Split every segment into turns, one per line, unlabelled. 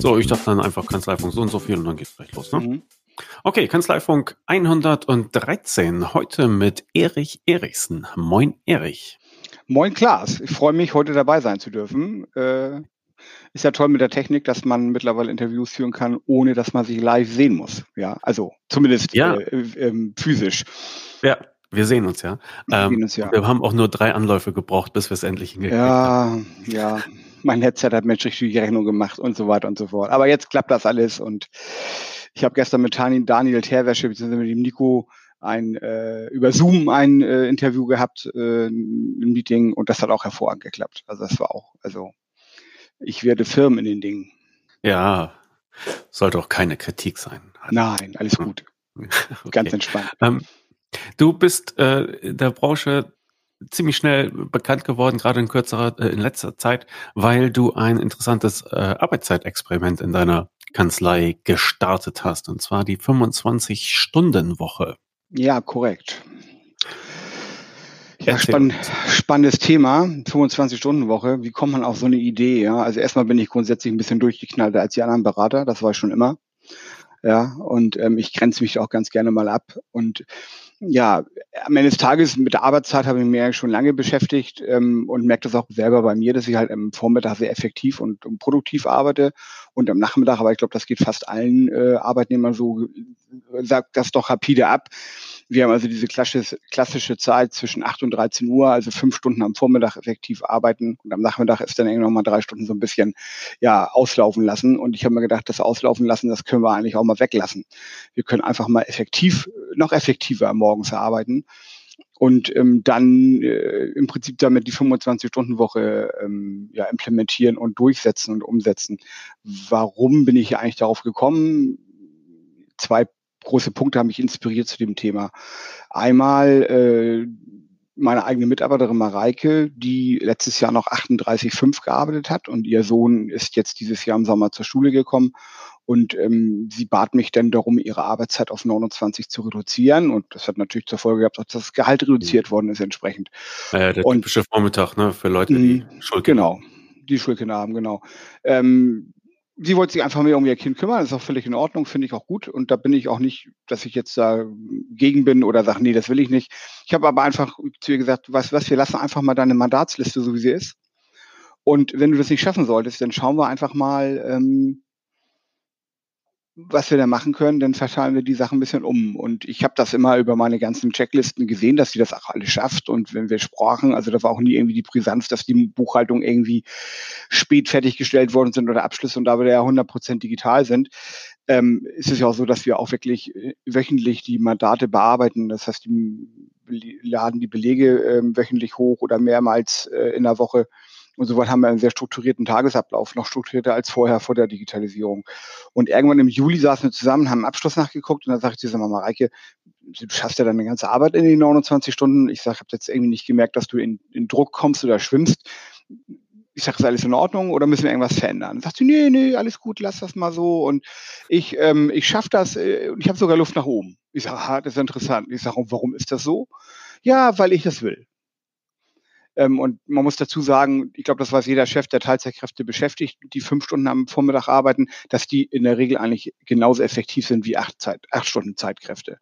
So, ich dachte dann einfach Kanzleifunk so und so viel und dann geht's gleich los, ne? Mhm. Okay, Kanzleifunk 113, heute mit Erich Erichsen. Moin, Erich.
Moin, Klaas. Ich freue mich, heute dabei sein zu dürfen. Äh, ist ja toll mit der Technik, dass man mittlerweile Interviews führen kann, ohne dass man sich live sehen muss. Ja, also zumindest ja. Äh, äh, physisch.
Ja, wir sehen uns ja. Wir, ähm, uns, ja. wir haben auch nur drei Anläufe gebraucht, bis wir es endlich hingekriegt
ja, haben. Ja, ja mein Headset hat mir richtig die Rechnung gemacht und so weiter und so fort. Aber jetzt klappt das alles und ich habe gestern mit Tani, Daniel Terwäsche bzw. mit dem Nico ein äh, über Zoom ein äh, Interview gehabt, äh, ein Meeting und das hat auch hervorragend geklappt. Also das war auch, also ich werde firm in den Dingen.
Ja, sollte auch keine Kritik sein.
Nein, alles gut. okay. Ganz entspannt. Ähm,
du bist äh, in der Branche ziemlich schnell bekannt geworden, gerade in kürzerer, äh, in letzter Zeit, weil du ein interessantes äh, Arbeitszeitexperiment in deiner Kanzlei gestartet hast, und zwar die 25-Stunden-Woche.
Ja, korrekt. Ja, spann spannendes Thema, 25-Stunden-Woche. Wie kommt man auf so eine Idee? Ja, also erstmal bin ich grundsätzlich ein bisschen durchgeknallter als die anderen Berater, das war ich schon immer. Ja, und ähm, ich grenze mich auch ganz gerne mal ab. Und ja, am Ende des Tages mit der Arbeitszeit habe ich mich schon lange beschäftigt ähm, und merke das auch selber bei mir, dass ich halt im Vormittag sehr effektiv und, und produktiv arbeite und am Nachmittag, aber ich glaube, das geht fast allen äh, Arbeitnehmern so, sagt das doch rapide ab. Wir haben also diese klassische, klassische Zeit zwischen 8 und 13 Uhr, also fünf Stunden am Vormittag effektiv arbeiten und am Nachmittag ist dann irgendwie nochmal drei Stunden so ein bisschen ja auslaufen lassen. Und ich habe mir gedacht, das Auslaufen lassen, das können wir eigentlich auch mal weglassen. Wir können einfach mal effektiv, noch effektiver morgens arbeiten und ähm, dann äh, im Prinzip damit die 25-Stunden-Woche ähm, ja, implementieren und durchsetzen und umsetzen. Warum bin ich eigentlich darauf gekommen? Zwei große Punkte haben mich inspiriert zu dem Thema. Einmal äh, meine eigene Mitarbeiterin Mareike, die letztes Jahr noch 38,5 gearbeitet hat und ihr Sohn ist jetzt dieses Jahr im Sommer zur Schule gekommen und ähm, sie bat mich dann darum, ihre Arbeitszeit auf 29 zu reduzieren. Und das hat natürlich zur Folge gehabt, dass das Gehalt reduziert mhm. worden ist entsprechend.
Äh, der und, typische Vormittag, ne, für Leute, die
mhm. Schulkinder haben. Genau, die Schulkinder haben, genau. Ähm, sie wollte sich einfach mehr um ihr Kind kümmern, das ist auch völlig in Ordnung, finde ich auch gut. Und da bin ich auch nicht, dass ich jetzt da gegen bin oder sage, nee, das will ich nicht. Ich habe aber einfach zu ihr gesagt, was, was, wir lassen einfach mal deine Mandatsliste so, wie sie ist. Und wenn du das nicht schaffen solltest, dann schauen wir einfach mal, ähm, was wir da machen können, dann verteilen wir die Sachen ein bisschen um. Und ich habe das immer über meine ganzen Checklisten gesehen, dass sie das auch alles schafft. Und wenn wir sprachen, also da war auch nie irgendwie die Brisanz, dass die Buchhaltung irgendwie spät fertiggestellt worden sind oder Abschlüsse und da wir ja 100% digital sind, ähm, ist es ja auch so, dass wir auch wirklich äh, wöchentlich die Mandate bearbeiten. Das heißt, die laden die Belege äh, wöchentlich hoch oder mehrmals äh, in der Woche und soweit haben wir einen sehr strukturierten Tagesablauf, noch strukturierter als vorher vor der Digitalisierung. Und irgendwann im Juli saßen wir zusammen, haben einen Abschluss nachgeguckt und dann sagte ich zu Mama Mareike, du schaffst ja deine ganze Arbeit in den 29 Stunden. Ich sage, ich habe jetzt irgendwie nicht gemerkt, dass du in, in Druck kommst oder schwimmst. Ich sage, ist alles in Ordnung oder müssen wir irgendwas verändern? Dann sagt sie, nee, nee, alles gut, lass das mal so. Und ich, ähm, ich schaffe das äh, und ich habe sogar Luft nach oben. Ich sage, aha, das ist interessant. Ich sage, warum ist das so? Ja, weil ich das will. Ähm, und man muss dazu sagen, ich glaube, das weiß jeder Chef, der Teilzeitkräfte beschäftigt, die fünf Stunden am Vormittag arbeiten, dass die in der Regel eigentlich genauso effektiv sind wie acht, Zeit, acht Stunden Zeitkräfte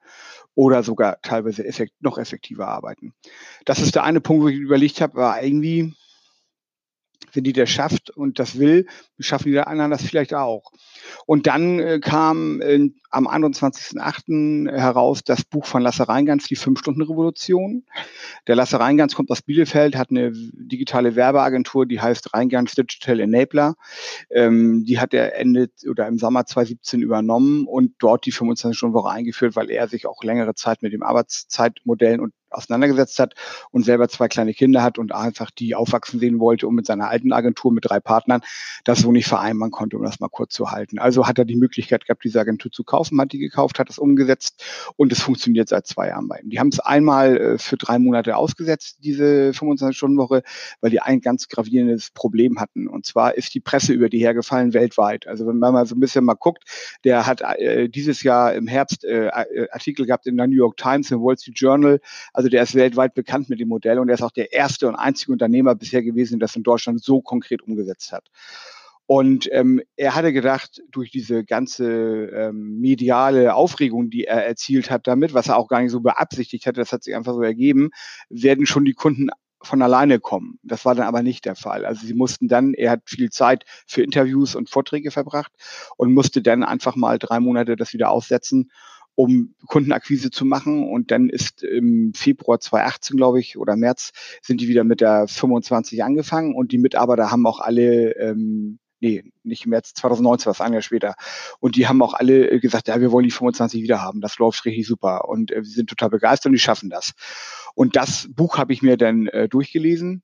oder sogar teilweise effekt, noch effektiver arbeiten. Das ist der eine Punkt, wo ich überlegt habe, war irgendwie, wenn die das schafft und das will, schaffen die der anderen das vielleicht auch. Und dann äh, kam äh, am 21.08. heraus das Buch von Lasse Reingans, die Fünf-Stunden-Revolution. Der Lasse Reingans kommt aus Bielefeld, hat eine digitale Werbeagentur, die heißt Reingans Digital Enabler. Ähm, die hat er Ende oder im Sommer 2017 übernommen und dort die 25-Stunden-Woche eingeführt, weil er sich auch längere Zeit mit dem Arbeitszeitmodellen und auseinandergesetzt hat und selber zwei kleine Kinder hat und einfach die aufwachsen sehen wollte und mit seiner alten Agentur mit drei Partnern das so nicht vereinbaren konnte, um das mal kurz zu halten. Also hat er die Möglichkeit gehabt, diese Agentur zu kaufen, hat die gekauft, hat das umgesetzt und es funktioniert seit zwei Jahren bei ihm. Die haben es einmal äh, für drei Monate ausgesetzt, diese 25-Stunden-Woche, weil die ein ganz gravierendes Problem hatten. Und zwar ist die Presse über die hergefallen weltweit. Also wenn man mal so ein bisschen mal guckt, der hat äh, dieses Jahr im Herbst äh Artikel gehabt in der New York Times, im Wall Street Journal. Also der ist weltweit bekannt mit dem Modell und er ist auch der erste und einzige Unternehmer bisher gewesen, das in Deutschland so konkret umgesetzt hat. Und ähm, er hatte gedacht, durch diese ganze ähm, mediale Aufregung, die er erzielt hat damit, was er auch gar nicht so beabsichtigt hatte, das hat sich einfach so ergeben, werden schon die Kunden von alleine kommen. Das war dann aber nicht der Fall. Also sie mussten dann, er hat viel Zeit für Interviews und Vorträge verbracht und musste dann einfach mal drei Monate das wieder aussetzen um Kundenakquise zu machen. Und dann ist im Februar 2018, glaube ich, oder März, sind die wieder mit der 25 angefangen und die Mitarbeiter haben auch alle ähm, nee, nicht im März 2019, was ein Jahr später. Und die haben auch alle gesagt, ja, wir wollen die 25 wieder haben. Das läuft richtig super. Und äh, wir sind total begeistert und die schaffen das. Und das Buch habe ich mir dann äh, durchgelesen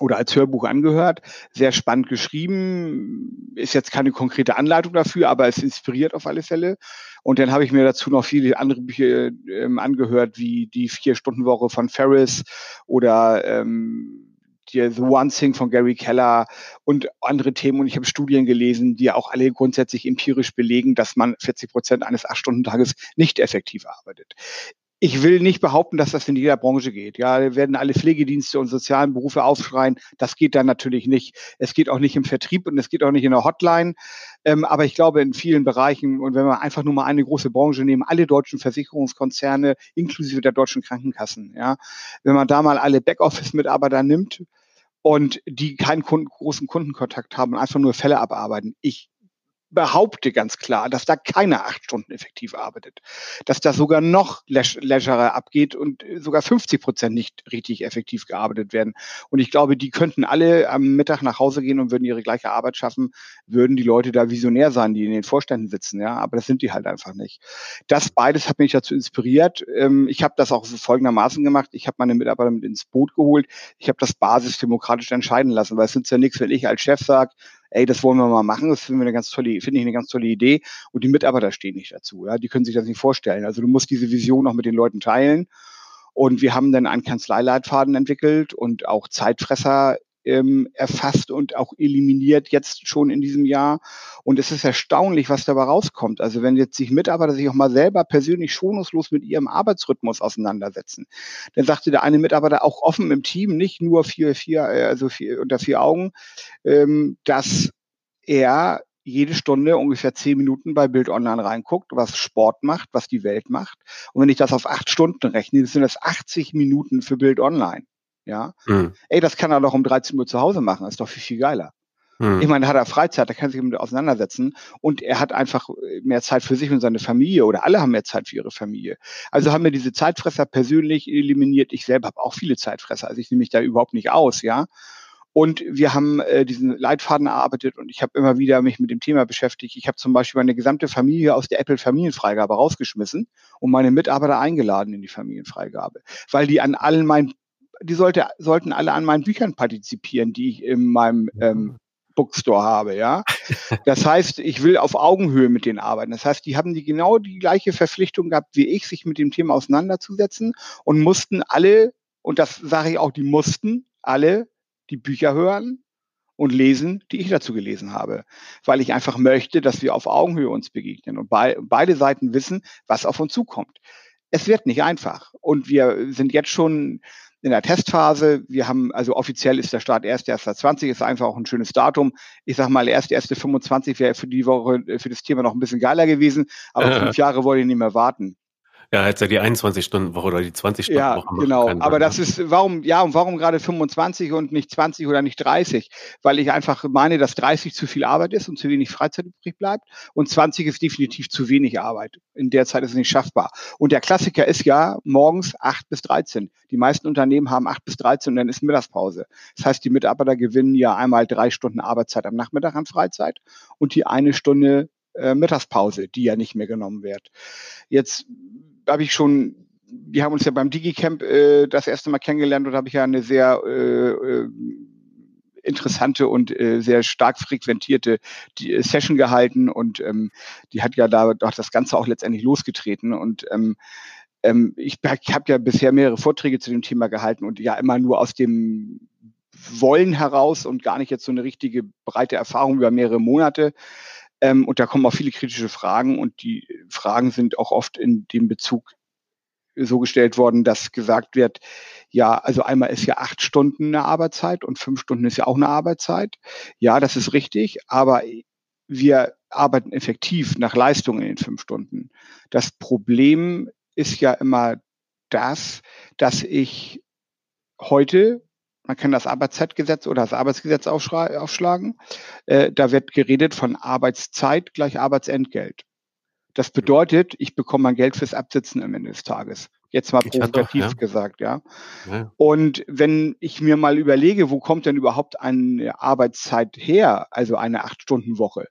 oder als Hörbuch angehört. Sehr spannend geschrieben, ist jetzt keine konkrete Anleitung dafür, aber es inspiriert auf alle Fälle. Und dann habe ich mir dazu noch viele andere Bücher ähm, angehört, wie die Vier-Stunden-Woche von Ferris oder ähm, die The One Thing von Gary Keller und andere Themen. Und ich habe Studien gelesen, die auch alle grundsätzlich empirisch belegen, dass man 40 Prozent eines Acht-Stunden-Tages nicht effektiv arbeitet ich will nicht behaupten, dass das in jeder Branche geht. Ja, werden alle Pflegedienste und sozialen Berufe aufschreien. Das geht dann natürlich nicht. Es geht auch nicht im Vertrieb und es geht auch nicht in der Hotline. Ähm, aber ich glaube, in vielen Bereichen, und wenn wir einfach nur mal eine große Branche nehmen, alle deutschen Versicherungskonzerne, inklusive der deutschen Krankenkassen, ja, wenn man da mal alle Backoffice-Mitarbeiter nimmt, und die keinen Kunden, großen Kundenkontakt haben und einfach nur Fälle abarbeiten. Ich behaupte ganz klar, dass da keiner acht Stunden effektiv arbeitet. Dass da sogar noch legerer abgeht und sogar 50 Prozent nicht richtig effektiv gearbeitet werden. Und ich glaube, die könnten alle am Mittag nach Hause gehen und würden ihre gleiche Arbeit schaffen, würden die Leute da visionär sein, die in den Vorständen sitzen. Ja, aber das sind die halt einfach nicht. Das beides hat mich dazu inspiriert. Ähm, ich habe das auch folgendermaßen gemacht. Ich habe meine Mitarbeiter mit ins Boot geholt. Ich habe das basisdemokratisch entscheiden lassen, weil es nützt ja nichts, wenn ich als Chef sage, ey, das wollen wir mal machen, das finden wir finde ich eine ganz tolle Idee. Und die Mitarbeiter stehen nicht dazu. Ja? Die können sich das nicht vorstellen. Also du musst diese Vision auch mit den Leuten teilen. Und wir haben dann einen Kanzleileitfaden entwickelt und auch Zeitfresser ähm, erfasst und auch eliminiert jetzt schon in diesem Jahr. Und es ist erstaunlich, was dabei rauskommt. Also wenn jetzt sich Mitarbeiter sich auch mal selber persönlich schonungslos mit ihrem Arbeitsrhythmus auseinandersetzen, dann sagte der eine Mitarbeiter auch offen im Team, nicht nur vier, vier, äh, also vier, unter vier Augen, ähm, dass er jede Stunde ungefähr zehn Minuten bei Bild Online reinguckt, was Sport macht, was die Welt macht. Und wenn ich das auf acht Stunden rechne, sind das 80 Minuten für Bild Online. Ja. Mhm. Ey, das kann er doch um 13 Uhr zu Hause machen. Das ist doch viel, viel geiler. Mhm. Ich meine, da hat er Freizeit, da kann er sich damit auseinandersetzen und er hat einfach mehr Zeit für sich und seine Familie oder alle haben mehr Zeit für ihre Familie. Also haben wir diese Zeitfresser persönlich eliminiert. Ich selber habe auch viele Zeitfresser, also ich nehme mich da überhaupt nicht aus, ja. Und wir haben äh, diesen Leitfaden erarbeitet und ich habe immer wieder mich mit dem Thema beschäftigt. Ich habe zum Beispiel meine gesamte Familie aus der Apple Familienfreigabe rausgeschmissen und meine Mitarbeiter eingeladen in die Familienfreigabe, weil die an allen meinen die sollte, sollten alle an meinen Büchern partizipieren, die ich in meinem ähm, Bookstore habe, ja. Das heißt, ich will auf Augenhöhe mit denen arbeiten. Das heißt, die haben die genau die gleiche Verpflichtung gehabt wie ich, sich mit dem Thema auseinanderzusetzen und mussten alle, und das sage ich auch, die mussten alle die Bücher hören und lesen, die ich dazu gelesen habe, weil ich einfach möchte, dass wir auf Augenhöhe uns begegnen und be beide Seiten wissen, was auf uns zukommt. Es wird nicht einfach und wir sind jetzt schon in der Testphase. Wir haben, also offiziell ist der Start 1.1.20, ist einfach auch ein schönes Datum. Ich sage mal, 1.1.25 wäre für die Woche, für das Thema noch ein bisschen geiler gewesen, aber äh. fünf Jahre wollte ich nicht mehr warten.
Ja, hätte ja die 21-Stunden-Woche oder die 20-Stunden-Woche
Ja, genau. Aber das ist, warum, ja, und warum gerade 25 und nicht 20 oder nicht 30? Weil ich einfach meine, dass 30 zu viel Arbeit ist und zu wenig Freizeit übrig bleibt. Und 20 ist definitiv zu wenig Arbeit. In der Zeit ist es nicht schaffbar. Und der Klassiker ist ja morgens 8 bis 13. Die meisten Unternehmen haben 8 bis 13 und dann ist Mittagspause. Das heißt, die Mitarbeiter gewinnen ja einmal drei Stunden Arbeitszeit am Nachmittag an Freizeit und die eine Stunde äh, Mittagspause, die ja nicht mehr genommen wird. Jetzt habe ich schon, wir haben uns ja beim DigiCamp äh, das erste Mal kennengelernt und habe ich ja eine sehr äh, äh, interessante und äh, sehr stark frequentierte die, äh, Session gehalten und ähm, die hat ja da doch das Ganze auch letztendlich losgetreten und ähm, ähm, ich, ich habe ja bisher mehrere Vorträge zu dem Thema gehalten und ja immer nur aus dem Wollen heraus und gar nicht jetzt so eine richtige breite Erfahrung über mehrere Monate. Ähm, und da kommen auch viele kritische Fragen und die Fragen sind auch oft in dem Bezug so gestellt worden, dass gesagt wird, ja, also einmal ist ja acht Stunden eine Arbeitszeit und fünf Stunden ist ja auch eine Arbeitszeit. Ja, das ist richtig, aber wir arbeiten effektiv nach Leistung in den fünf Stunden. Das Problem ist ja immer das, dass ich heute man kann das Arbeitszeitgesetz oder das Arbeitsgesetz aufschlagen. Äh, da wird geredet von Arbeitszeit gleich Arbeitsentgelt. Das bedeutet, ich bekomme mein Geld fürs Absitzen am Ende des Tages. Jetzt mal provokativ ja. gesagt, ja. ja. Und wenn ich mir mal überlege, wo kommt denn überhaupt eine Arbeitszeit her, also eine Acht-Stunden-Woche,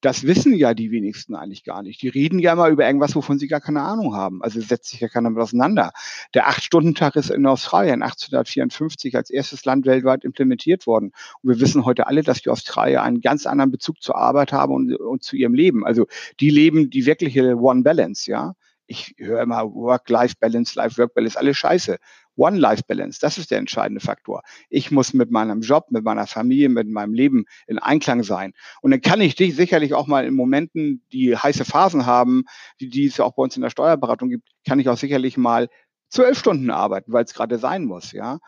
das wissen ja die wenigsten eigentlich gar nicht. Die reden ja immer über irgendwas, wovon sie gar keine Ahnung haben. Also setzt sich ja keiner mit auseinander. Der Acht-Stunden-Tag ist in Australien 1854 als erstes Land weltweit implementiert worden. Und wir wissen heute alle, dass die Australier einen ganz anderen Bezug zur Arbeit haben und, und zu ihrem Leben. Also die leben die wirkliche One Balance, ja ich höre immer Work-Life-Balance, Life-Work-Balance, alles scheiße. One-Life-Balance, das ist der entscheidende Faktor. Ich muss mit meinem Job, mit meiner Familie, mit meinem Leben in Einklang sein. Und dann kann ich dich sicherlich auch mal in Momenten, die heiße Phasen haben, die, die es auch bei uns in der Steuerberatung gibt, kann ich auch sicherlich mal zwölf Stunden arbeiten, weil es gerade sein muss, ja.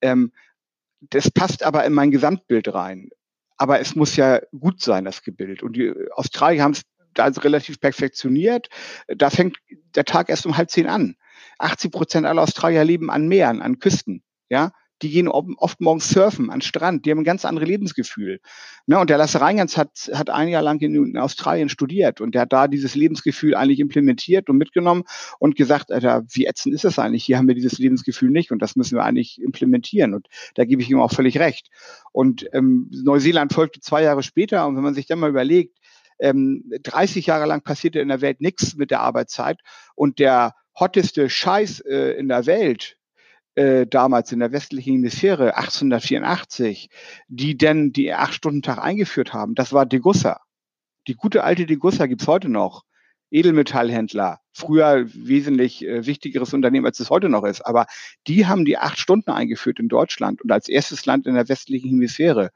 Ähm, das passt aber in mein Gesamtbild rein. Aber es muss ja gut sein, das Gebild. Und die Australier haben es also relativ perfektioniert. Da fängt der Tag erst um halb zehn an. 80 Prozent aller Australier leben an Meeren, an Küsten. Ja, die gehen oft morgens surfen an Strand, die haben ein ganz anderes Lebensgefühl. Ne, und der Lasse Reingans hat, hat ein Jahr lang in, Australien studiert und der hat da dieses Lebensgefühl eigentlich implementiert und mitgenommen und gesagt, Alter, wie ätzend ist das eigentlich? Hier haben wir dieses Lebensgefühl nicht und das müssen wir eigentlich implementieren. Und da gebe ich ihm auch völlig recht. Und ähm, Neuseeland folgte zwei Jahre später und wenn man sich dann mal überlegt, ähm, 30 Jahre lang passierte in der Welt nichts mit der Arbeitszeit und der hotteste Scheiß äh, in der Welt, äh, damals in der westlichen Hemisphäre 1884, die denn die Acht-Stunden-Tag eingeführt haben, das war Degussa. Die gute alte Degussa gibt's heute noch. Edelmetallhändler, früher wesentlich äh, wichtigeres Unternehmen, als es heute noch ist. Aber die haben die acht Stunden eingeführt in Deutschland und als erstes Land in der westlichen Hemisphäre.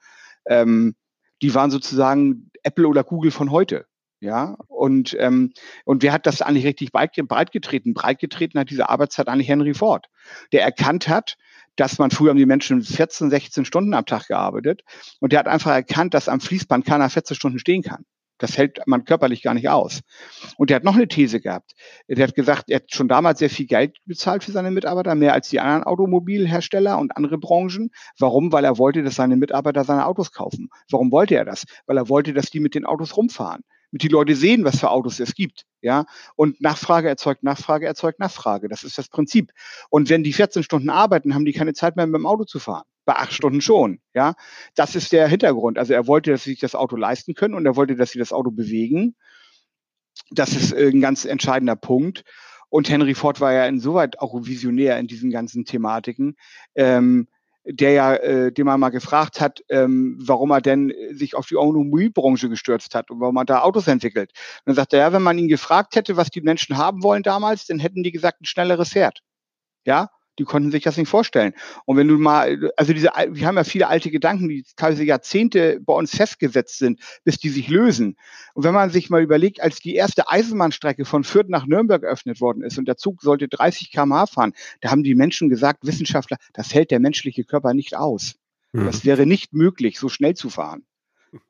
Ähm, die waren sozusagen Apple oder Google von heute. Ja, und, ähm, und wer hat das eigentlich richtig breit, breit getreten? Breit getreten hat diese Arbeitszeit eigentlich Henry Ford, der erkannt hat, dass man früher haben die Menschen 14, 16 Stunden am Tag gearbeitet und der hat einfach erkannt, dass am Fließband keiner 14 Stunden stehen kann. Das hält man körperlich gar nicht aus. Und er hat noch eine These gehabt. Er hat gesagt, er hat schon damals sehr viel Geld bezahlt für seine Mitarbeiter, mehr als die anderen Automobilhersteller und andere Branchen. Warum? Weil er wollte, dass seine Mitarbeiter seine Autos kaufen. Warum wollte er das? Weil er wollte, dass die mit den Autos rumfahren mit die Leute sehen, was für Autos es gibt. Ja, und Nachfrage erzeugt Nachfrage erzeugt Nachfrage. Das ist das Prinzip. Und wenn die 14 Stunden arbeiten, haben die keine Zeit mehr mit dem Auto zu fahren. Bei acht Stunden schon. Ja, das ist der Hintergrund. Also er wollte, dass sie sich das Auto leisten können und er wollte, dass sie das Auto bewegen. Das ist ein ganz entscheidender Punkt. Und Henry Ford war ja insoweit auch visionär in diesen ganzen Thematiken. Ähm, der ja, äh, den man mal gefragt hat, ähm, warum er denn sich auf die Automobilbranche gestürzt hat und warum er da Autos entwickelt. Und dann sagt er, ja, wenn man ihn gefragt hätte, was die Menschen haben wollen damals, dann hätten die gesagt, ein schnelleres Pferd. Ja, die konnten sich das nicht vorstellen. Und wenn du mal, also diese, wir haben ja viele alte Gedanken, die teilweise Jahrzehnte bei uns festgesetzt sind, bis die sich lösen. Und wenn man sich mal überlegt, als die erste Eisenbahnstrecke von Fürth nach Nürnberg eröffnet worden ist und der Zug sollte 30 km/h fahren, da haben die Menschen gesagt, Wissenschaftler, das hält der menschliche Körper nicht aus. Mhm. Das wäre nicht möglich, so schnell zu fahren.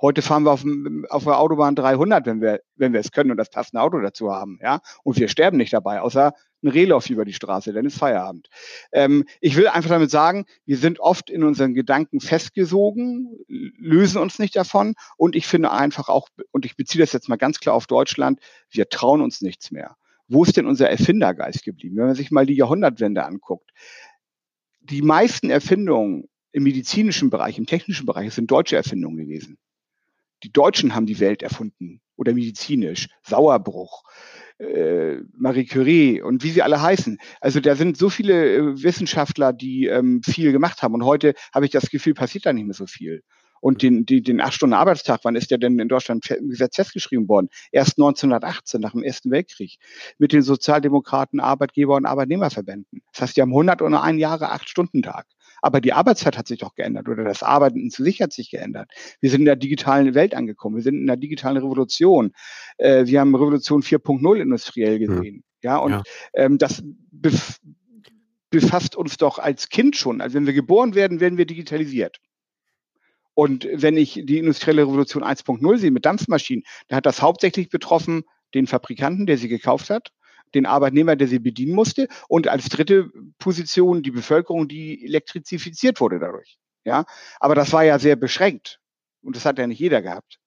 Heute fahren wir auf, auf der Autobahn 300, wenn wir, wenn wir es können und das passende Auto dazu haben, ja. Und wir sterben nicht dabei, außer ein Rehlauf über die Straße, dann ist Feierabend. Ähm, ich will einfach damit sagen, wir sind oft in unseren Gedanken festgesogen, lösen uns nicht davon und ich finde einfach auch, und ich beziehe das jetzt mal ganz klar auf Deutschland, wir trauen uns nichts mehr. Wo ist denn unser Erfindergeist geblieben? Wenn man sich mal die Jahrhundertwende anguckt. Die meisten Erfindungen im medizinischen Bereich, im technischen Bereich sind deutsche Erfindungen gewesen. Die Deutschen haben die Welt erfunden oder medizinisch. Sauerbruch, äh, Marie Curie und wie sie alle heißen. Also da sind so viele äh, Wissenschaftler, die ähm, viel gemacht haben. Und heute habe ich das Gefühl, passiert da nicht mehr so viel. Und den, die, den acht Stunden Arbeitstag, wann ist der denn in Deutschland im Gesetz festgeschrieben worden? Erst 1918, nach dem Ersten Weltkrieg, mit den Sozialdemokraten, Arbeitgeber und Arbeitnehmerverbänden. Das heißt, die haben 101 Jahre acht Stunden Tag. Aber die Arbeitszeit hat sich doch geändert oder das Arbeiten zu sich hat sich geändert. Wir sind in der digitalen Welt angekommen. Wir sind in der digitalen Revolution. Äh, wir haben Revolution 4.0 industriell hm. gesehen. Hm. Ja, und ja. Ähm, das bef befasst uns doch als Kind schon. Also wenn wir geboren werden, werden wir digitalisiert. Und wenn ich die industrielle Revolution 1.0 sehe mit Dampfmaschinen, dann hat das hauptsächlich betroffen den Fabrikanten, der sie gekauft hat, den Arbeitnehmer, der sie bedienen musste und als dritte Position die Bevölkerung, die elektrifiziert wurde dadurch. Ja, aber das war ja sehr beschränkt und das hat ja nicht jeder gehabt.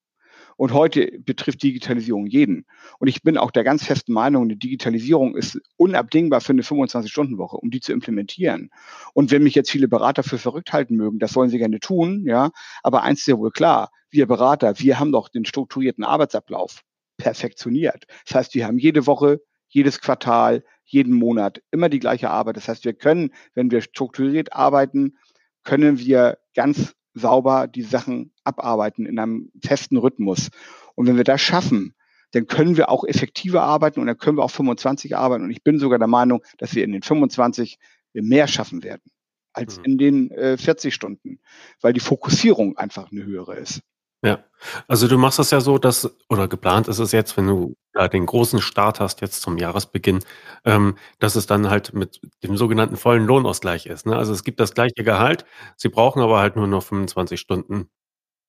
Und heute betrifft Digitalisierung jeden. Und ich bin auch der ganz festen Meinung, eine Digitalisierung ist unabdingbar für eine 25-Stunden-Woche, um die zu implementieren. Und wenn mich jetzt viele Berater für verrückt halten mögen, das sollen sie gerne tun, ja. Aber eins ist ja wohl klar, wir Berater, wir haben doch den strukturierten Arbeitsablauf perfektioniert. Das heißt, wir haben jede Woche, jedes Quartal, jeden Monat immer die gleiche Arbeit. Das heißt, wir können, wenn wir strukturiert arbeiten, können wir ganz sauber die Sachen abarbeiten in einem festen Rhythmus. Und wenn wir das schaffen, dann können wir auch effektiver arbeiten und dann können wir auch 25 arbeiten. Und ich bin sogar der Meinung, dass wir in den 25 mehr schaffen werden als mhm. in den äh, 40 Stunden, weil die Fokussierung einfach eine höhere ist.
Ja, also du machst das ja so, dass, oder geplant ist es jetzt, wenn du da den großen Start hast jetzt zum Jahresbeginn, ähm, dass es dann halt mit dem sogenannten vollen Lohnausgleich ist. Ne? Also es gibt das gleiche Gehalt, sie brauchen aber halt nur noch 25 Stunden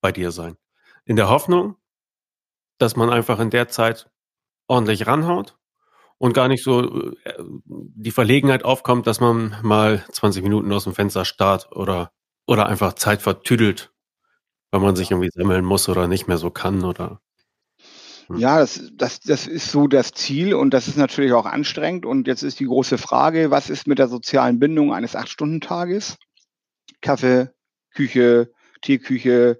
bei dir sein. In der Hoffnung, dass man einfach in der Zeit ordentlich ranhaut und gar nicht so äh, die Verlegenheit aufkommt, dass man mal 20 Minuten aus dem Fenster starrt oder, oder einfach Zeit vertüdelt weil man sich irgendwie sammeln muss oder nicht mehr so kann oder
hm. ja, das, das, das ist so das Ziel und das ist natürlich auch anstrengend. Und jetzt ist die große Frage, was ist mit der sozialen Bindung eines Acht-Stunden-Tages? Kaffee, Küche, Tierküche,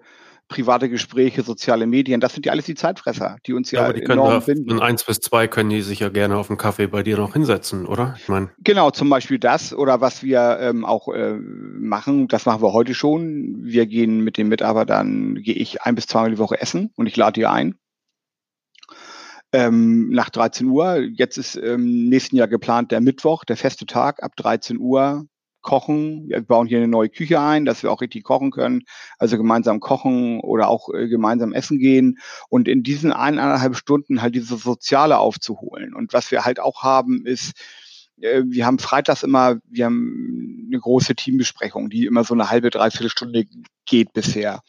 private Gespräche, soziale Medien, das sind ja alles die Zeitfresser, die uns ja, ja aber die
enorm können binden. In eins bis zwei können die sich ja gerne auf einen Kaffee bei dir noch hinsetzen, oder?
Ich meine. Genau, zum Beispiel das oder was wir ähm, auch äh, machen, das machen wir heute schon. Wir gehen mit den Mitarbeitern, gehe ich ein bis zweimal die Woche essen und ich lade die ein. Ähm, nach 13 Uhr. Jetzt ist ähm, nächsten Jahr geplant der Mittwoch, der feste Tag ab 13 Uhr kochen. Wir bauen hier eine neue Küche ein, dass wir auch richtig kochen können. Also gemeinsam kochen oder auch äh, gemeinsam essen gehen und in diesen eineinhalb Stunden halt diese Soziale aufzuholen. Und was wir halt auch haben, ist, äh, wir haben freitags immer, wir haben eine große Teambesprechung, die immer so eine halbe, dreiviertel Stunde geht bisher.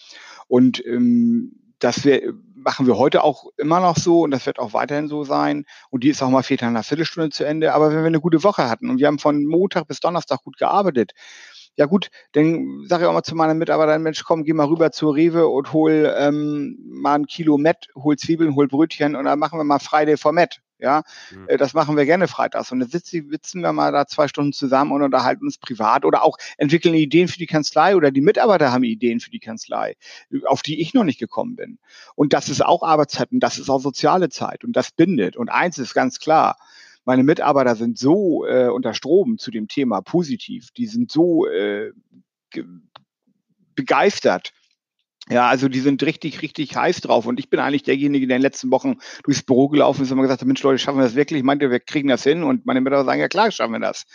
Und ähm, das wir, machen wir heute auch immer noch so und das wird auch weiterhin so sein. Und die ist auch mal vielleicht nach Viertelstunde zu Ende. Aber wenn wir eine gute Woche hatten und wir haben von Montag bis Donnerstag gut gearbeitet, ja gut, dann sage ich auch mal zu meinen Mitarbeitern, Mensch, komm, geh mal rüber zur Rewe und hol ähm, mal ein Kilo Met, hol Zwiebeln, hol Brötchen und dann machen wir mal Friday for Met. Ja, mhm. Äh, das machen wir gerne freitags. Und dann sitzen, sitzen wir mal da zwei Stunden zusammen und unterhalten uns privat oder auch entwickeln Ideen für die Kanzlei oder die Mitarbeiter haben Ideen für die Kanzlei, auf die ich noch nicht gekommen bin. Und das ist auch Arbeitszeit und das ist auch soziale Zeit und das bindet. Und eins ist ganz klar, meine Mitarbeiter sind so äh, unter Strom zu dem Thema positiv, die sind so äh, begeistert ja, also die sind richtig, richtig heiß drauf. Und ich bin eigentlich derjenige, der in den letzten Wochen durchs Büro gelaufen ist und immer gesagt hat, Mensch, Leute, schaffen wir das wirklich? Ich meinte, wir kriegen das hin. Und meine Mitarbeiter sagen, ja klar, schaffen wir das.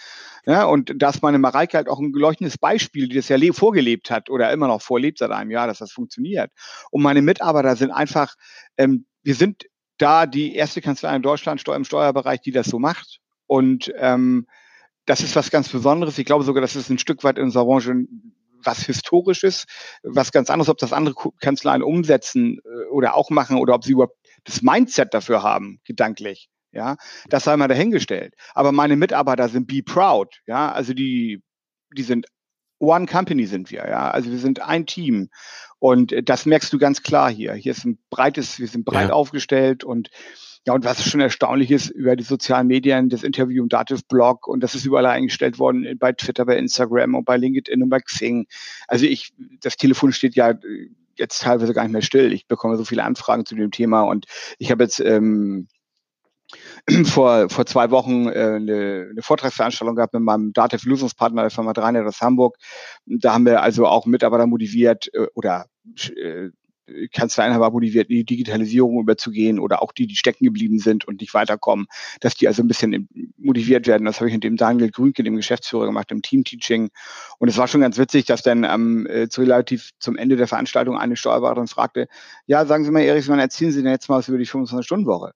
Ja, und da ist meine Mareike halt auch ein geleuchtendes Beispiel, die das ja vorgelebt hat oder immer noch vorlebt seit einem Jahr, dass das funktioniert. Und meine Mitarbeiter sind einfach, ähm, wir sind da die erste Kanzlei in Deutschland im Steuerbereich, die das so macht. Und ähm, das ist was ganz Besonderes. Ich glaube sogar, das ist ein Stück weit in unserer Branche was Historisches, was ganz anderes, ob das andere Kanzleien umsetzen äh, oder auch machen oder ob sie überhaupt das Mindset dafür haben, gedanklich. Ja, das sei mal dahingestellt. Aber meine Mitarbeiter sind be proud. Ja, also die, die sind One Company sind wir, ja. Also wir sind ein Team. Und das merkst du ganz klar hier. Hier ist ein breites, wir sind breit ja. aufgestellt und ja, und was schon erstaunlich ist, über die sozialen Medien, das Interview im Dativ-Blog und das ist überall eingestellt worden, bei Twitter, bei Instagram und bei LinkedIn und bei Xing. Also ich, das Telefon steht ja jetzt teilweise gar nicht mehr still. Ich bekomme so viele Anfragen zu dem Thema und ich habe jetzt ähm, vor, vor zwei Wochen äh, eine, eine Vortragsveranstaltung gehabt mit meinem Dativ-Lösungspartner der Firma 300 aus Hamburg. Da haben wir also auch Mitarbeiter motiviert äh, oder äh, Kanzleiinhaber motiviert, in die Digitalisierung überzugehen oder auch die, die stecken geblieben sind und nicht weiterkommen, dass die also ein bisschen motiviert werden. Das habe ich mit dem Daniel Grünke, dem Geschäftsführer, gemacht, im Team-Teaching. Und es war schon ganz witzig, dass dann ähm, zu relativ zum Ende der Veranstaltung eine Steuerberaterin fragte, ja, sagen Sie mal, Erich, wann erzählen Sie denn jetzt mal was über die 25-Stunden-Woche?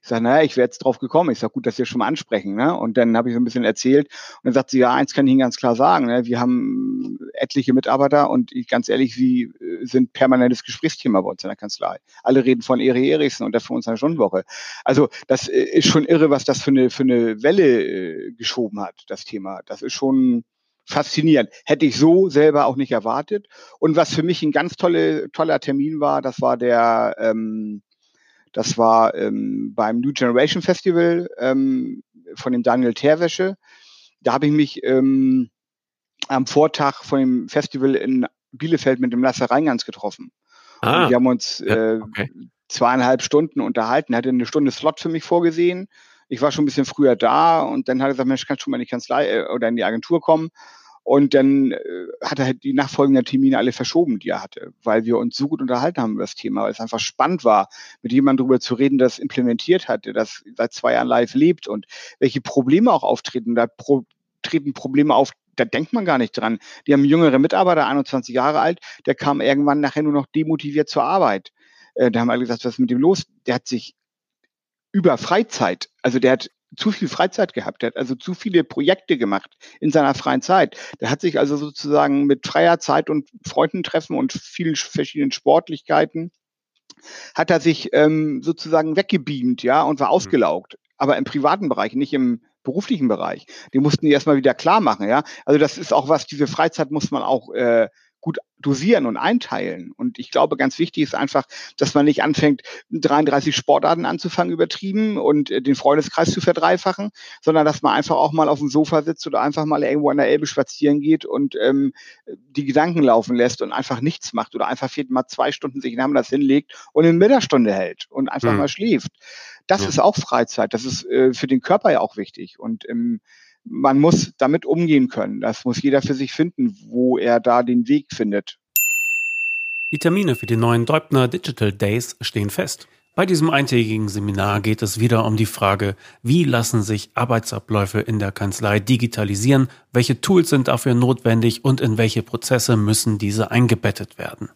Ich sage, naja, ich wäre jetzt drauf gekommen. Ich sage, gut, dass Sie schon mal ansprechen. Ne? Und dann habe ich so ein bisschen erzählt. Und dann sagt sie, ja, eins kann ich Ihnen ganz klar sagen. Ne? Wir haben etliche Mitarbeiter und ich, ganz ehrlich, Sie äh, sind permanentes Gesprächsthema bei uns in der Kanzlei. Alle reden von Eri Erichsen und der 25-Stunden-Woche. Also das äh, ist schon irre, was das für eine, für eine Welle äh, geschoben hat, das Thema. Das ist schon faszinierend. Hätte ich so selber auch nicht erwartet. Und was für mich ein ganz tolle, toller Termin war, das war der ähm, das war ähm, beim New Generation Festival ähm, von dem Daniel Terwäsche. Da habe ich mich ähm, am Vortag von dem Festival in Bielefeld mit dem Lasse Reingans getroffen. Ah, und wir haben uns äh, okay. zweieinhalb Stunden unterhalten. Er hatte eine Stunde Slot für mich vorgesehen. Ich war schon ein bisschen früher da und dann hat er gesagt, Mensch, kannst du mal in die Kanzlei äh, oder in die Agentur kommen? Und dann äh, hat er halt die nachfolgenden Termine alle verschoben, die er hatte, weil wir uns so gut unterhalten haben über das Thema, weil es einfach spannend war, mit jemandem darüber zu reden, der das implementiert hat, der das seit zwei Jahren live lebt und welche Probleme auch auftreten. Da pro treten Probleme auf, da denkt man gar nicht dran. Die haben jüngere Mitarbeiter, 21 Jahre alt, der kam irgendwann nachher nur noch demotiviert zur Arbeit. Äh, da haben alle gesagt, was ist mit dem los? Der hat sich über Freizeit, also der hat zu viel Freizeit gehabt. Hat also zu viele Projekte gemacht in seiner freien Zeit. Der hat sich also sozusagen mit freier Zeit und Freunden treffen und vielen verschiedenen Sportlichkeiten hat er sich ähm, sozusagen weggebeamt, ja, und war mhm. ausgelaugt. Aber im privaten Bereich, nicht im beruflichen Bereich. Die mussten die erstmal wieder klar machen, ja. Also das ist auch was, diese Freizeit muss man auch äh, gut dosieren und einteilen. Und ich glaube, ganz wichtig ist einfach, dass man nicht anfängt, 33 Sportarten anzufangen, übertrieben und äh, den Freundeskreis zu verdreifachen, sondern dass man einfach auch mal auf dem Sofa sitzt oder einfach mal irgendwo an der Elbe spazieren geht und ähm, die Gedanken laufen lässt und einfach nichts macht oder einfach vierten mal zwei Stunden sich in das hinlegt und eine Mittagsstunde hält und einfach mhm. mal schläft. Das ja. ist auch Freizeit. Das ist äh, für den Körper ja auch wichtig. Und ähm, man muss damit umgehen können. Das muss jeder für sich finden, wo er da den Weg findet.
Die Termine für die neuen Deubner Digital Days stehen fest. Bei diesem eintägigen Seminar geht es wieder um die Frage, wie lassen sich Arbeitsabläufe in der Kanzlei digitalisieren, welche Tools sind dafür notwendig und in welche Prozesse müssen diese eingebettet werden.